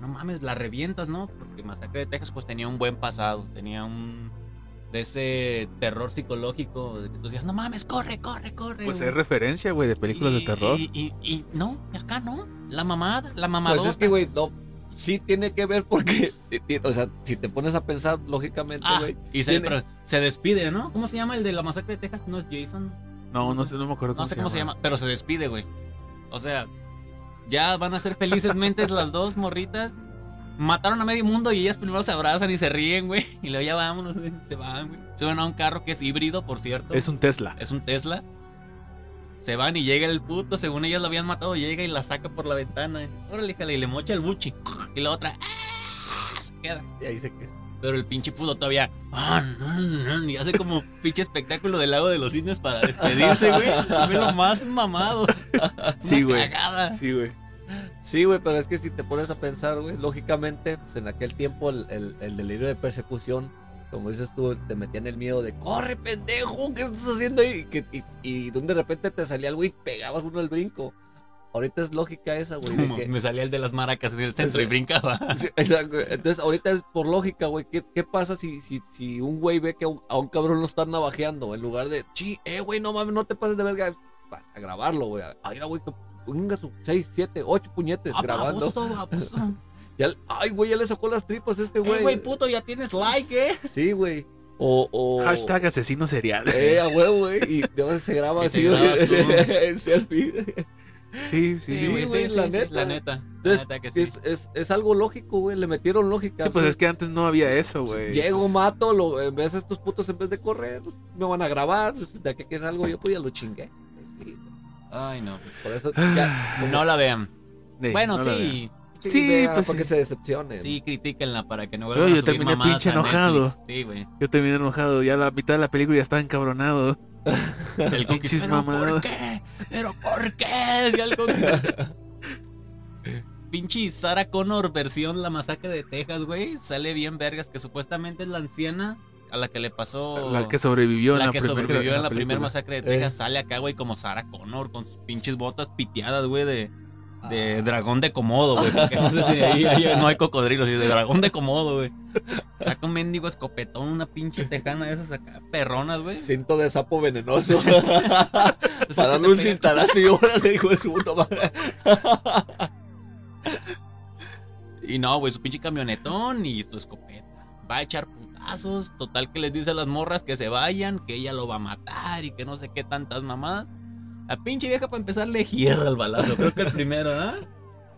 no mames, la revientas, ¿no? Porque Masacre de Texas pues tenía un buen pasado, tenía un de ese terror psicológico de que tú decías, no mames, corre, corre, corre. Pues güey". es referencia, güey, de películas de terror. Y, y- y no, acá no. La mamada, la mamada. Pues es que, güey, no. Sí tiene que ver porque, o sea, si te pones a pensar lógicamente, Ah, güey. y se, tiene- se despide, ¿no? ¿Cómo se llama el de la masacre de Texas? No es Jason. No, no sé, no me acuerdo No cómo, sé cómo se llama, pero se despide, güey. O sea, ya van a ser felices mentes las dos morritas. Mataron a medio mundo y ellas primero se abrazan y se ríen, güey. Y luego ya vámonos, güey, se van, güey. Suben a un carro que es híbrido, por cierto. Es un Tesla. Es un Tesla. Se van y llega el puto, según ellas lo habían matado, llega y la saca por la ventana. Órale, jale, y le mocha el buchi. Y la otra, ¡ah! se queda. Y ahí se queda. Pero el pinche puto todavía. "Ah, no, no", Y hace como pinche espectáculo del lago de los cisnes para despedirse, güey. Se ve lo más mamado. Sí, güey. cagada. Sí, güey. Sí, güey, pero es que si te pones a pensar, güey, lógicamente, pues, en aquel tiempo el, el- el delirio de persecución, como dices tú, te metían el miedo de, corre, pendejo, ¿qué estás haciendo ahí? Y, que- y, y de repente te salía algo y pegabas uno el brinco. Ahorita es lógica esa, güey. que- Me salía el de las maracas en el centro y brincaba. Sí, exacto. Entonces, ahorita es por lógica, güey. ¿Qué, qué pasa si, si, si un güey ve que a un, a un cabrón lo están navajeando? En lugar de, chi, eh, güey, no mames, no te pases de verga. Vas a grabarlo, güey. Ay, mira, güey, venga su 6, 7, 8 puñetes Ah, grabando. Abuso, abuso. Ya- ay, güey, ya le sacó las tripas a este Eh, güey. güey, puto, ya tienes like, eh. Sí, güey. O, o. Hashtag asesino serial. Eh, a huevo, güey. Y de dónde se graba así, en selfie. Sí, sí, Sí, sí. güey, güey, sí, la sí, sí, neta. la neta. La Entonces, neta que sí. es, es, es algo lógico, güey. Le metieron lógica. Sí, pues es que antes no había eso, güey. Llego, Pues, mato, lo, en vez de estos putos, en vez de correr, me van a grabar. De aquí que es algo, yo pues ya lo chingué. Ay, no. por eso ya. como- No la vean. Bueno, no la sí. sí, sí, vean, pues para que sí. se decepcionen. Sí, critíquenla para que no Pero vuelvan a yo subir terminé pinche enojado. Sí, güey. Yo terminé enojado. Ya la mitad de la película ya estaba encabronado. El Pinches ¿pero mamadas. por qué? ¿Pero por qué? Decía el Coquis. Pinche Sarah Connor versión La Masacre de Texas, güey. Sale bien vergas, que supuestamente es la anciana a la que le pasó... La que sobrevivió la en la que primera sobrevivió en la primera masacre de Texas sale acá, güey, como Sarah Connor, con sus pinches botas piteadas, güey, de, de Ah. dragón de comodo, güey. Porque no sé si ahí, ahí no hay cocodrilos, y de dragón de comodo, güey. Saca un mendigo escopetón, una pinche tejana de esas acá, perronas, güey. Cinto de sapo venenoso. Para te un cintarazo y órale, hijo de su puta madre. Y no, güey, su pinche camionetón y su escopeta. Va a echar putazos. Total que les dice a las morras que se vayan, que ella lo va a matar y que no sé qué tantas mamadas. La pinche vieja para empezar le hierra el balazo. Creo que el primero, ¿ah?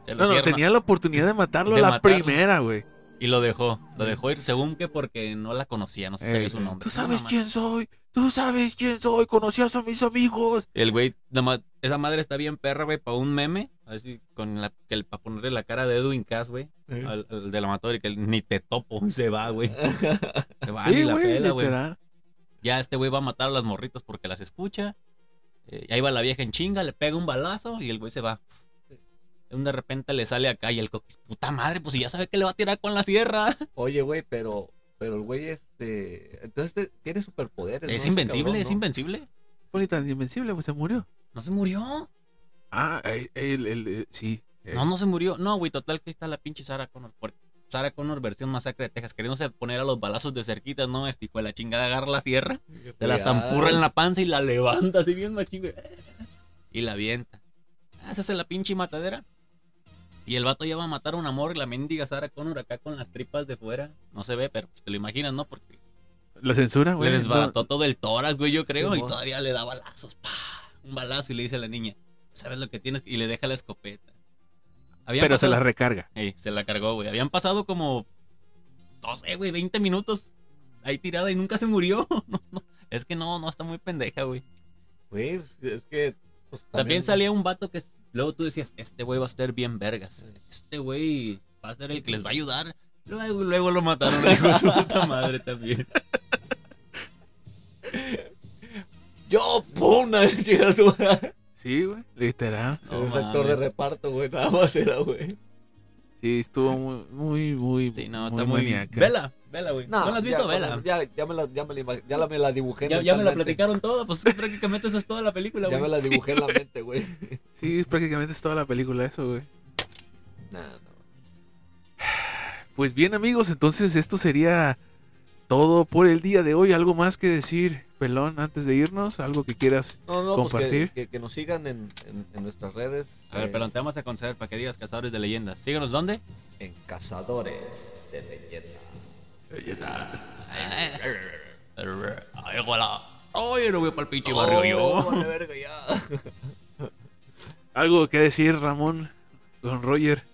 Lo No, no, tenía la oportunidad de matarlo De la matarlo. primera, güey. Y lo dejó. Lo dejó ir según que porque no la conocía, no sé si Eh, su nombre. Tú sabes No, quién soy. Tú sabes quién soy. Conocías a mis amigos. El güey, esa madre está bien perra, güey, para un meme. Así, con la, que para ponerle la cara de Edwin Cass, güey. Al, al de la matadora y que ni te topo. Se va, güey. Se va, Sí, ni la pela, güey. Ya este güey va a matar a las morritas porque las escucha. Eh, y ahí va la vieja en chinga, le pega un balazo y el güey se va. De repente le sale acá y el coquis, puta madre, pues si ya sabe que le va a tirar con la sierra. Oye, güey, pero, pero el güey, este. Entonces tiene superpoderes. Es invencible, cabrón, es invencible. Tan invencible, pues se murió. No se murió. Ah, él, él, él, eh, sí. eh, No, no se murió. No, güey, total que ahí está la pinche Sara Connor. Por- Sarah Connor versión masacre de Texas, queriéndose poner a los balazos de cerquita, ¿no? Este hijo de la chingada agarra la sierra, se la zampurra en la panza y la levanta así bien machín, güey. Y la avienta. Ah, Se hace la pinche matadera. Y el vato ya va a matar a una morra y la mendiga Sarah Connor acá con las tripas de fuera. No se ve, pero pues, te lo imaginas, ¿no? Porque La censura, güey. le no- desbarató todo el tórax, güey, yo creo. y todavía le da balazos. ¡pah! Un balazo y le dice a la niña, ¿sabes lo que tienes? Y le deja la escopeta. Habían pero se la recarga. Se la cargó, güey. Habían pasado como, no sé, güey, 20 minutos ahí tirada y nunca se murió. No, no. Es que no, no, está muy pendeja, güey. Güey, es- es que. pues, También salía un vato que luego tú decías, este güey va a estar bien vergas. Este güey va a ser el que les va a ayudar. Luego, luego lo mataron, hijo de su puta madre también. Yo, pum, una vez. Sí, güey. Literal. No es actor de reparto, güey. Nada más era, güey. Sí, estuvo muy, muy, muy, Sí, no, muy está muy. maníaca. Vela, vela, güey. ¿No, la has visto? ya, Vela. Ya, ya me la, ya me la, ya la, me la dibujé. Ya, ya me la platicaron toda, pues es que prácticamente eso es toda la película, Ya güey. me la Sí. dibujé en la mente, güey. Sí, prácticamente es toda la película eso, güey. Nah, no. Pues bien, amigos, entonces esto sería todo por el día de hoy. ¿Algo más que decir, Pelón, antes de irnos? ¿Algo que quieras? No, no, Compartir. Pues que, que, que nos sigan en, en, en nuestras redes. A ver, eh, pero te vamos a conceder para que digas cazadores de leyendas. Síganos, ¿dónde? En Cazadores de Leyenda. Ay, hola. Ay, no voy para el pinche barrio Oh, yo. vale, verga, ya. ¿Algo que decir, Ramón? Don Roger.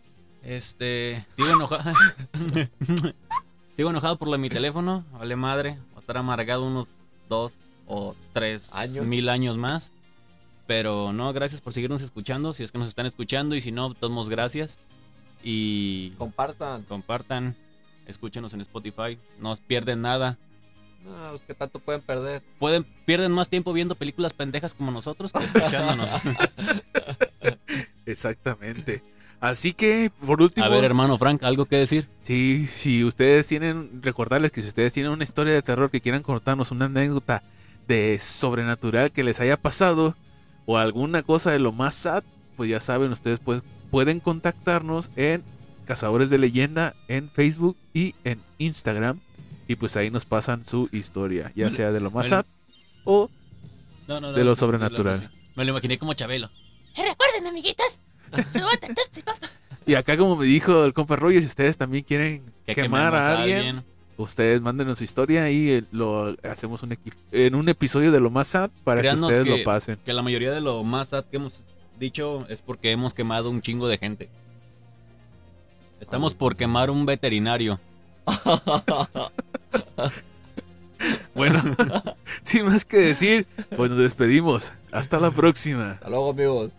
Este, sigo enojado. sigo enojado por lo de mi teléfono. Vale madre. Va a estar amargado unos dos o tres Años. mil años más. Pero no, gracias por seguirnos escuchando. Si es que nos están escuchando y si no, todos gracias. Y Compartan. compartan. Escúchenos en Spotify. No pierden nada. No, es que tanto pueden perder. Pueden, pierden más tiempo viendo películas pendejas como nosotros que escuchándonos. Exactamente. Así que, por último, A ver, hermano Frank, ¿algo que decir? sí, si ustedes tienen, recordarles que si ustedes tienen una historia de terror que quieran contarnos, una anécdota de sobrenatural que les haya pasado o alguna cosa de lo más sad, pues ya saben, ustedes pues, pueden contactarnos en Cazadores de Leyenda en Facebook y en Instagram. Y pues ahí nos pasan su historia, ya sea de lo más sad o No, no, De lo sobrenatural. Me lo imaginé como Chabelo. Recuerden, amiguitos. Y acá, como me dijo el compa Roger, si ustedes también quieren Que quemar a alguien, ustedes mándenos su historia y eh, lo hacemos un en un episodio de lo más sad para Créanos que ustedes que- lo pasen. Que la mayoría de lo más sad que hemos dicho es porque hemos quemado un chingo de gente. Estamos por quemar un veterinario. Bueno, sin más que decir, pues nos despedimos. Hasta la próxima. Hasta luego, amigos.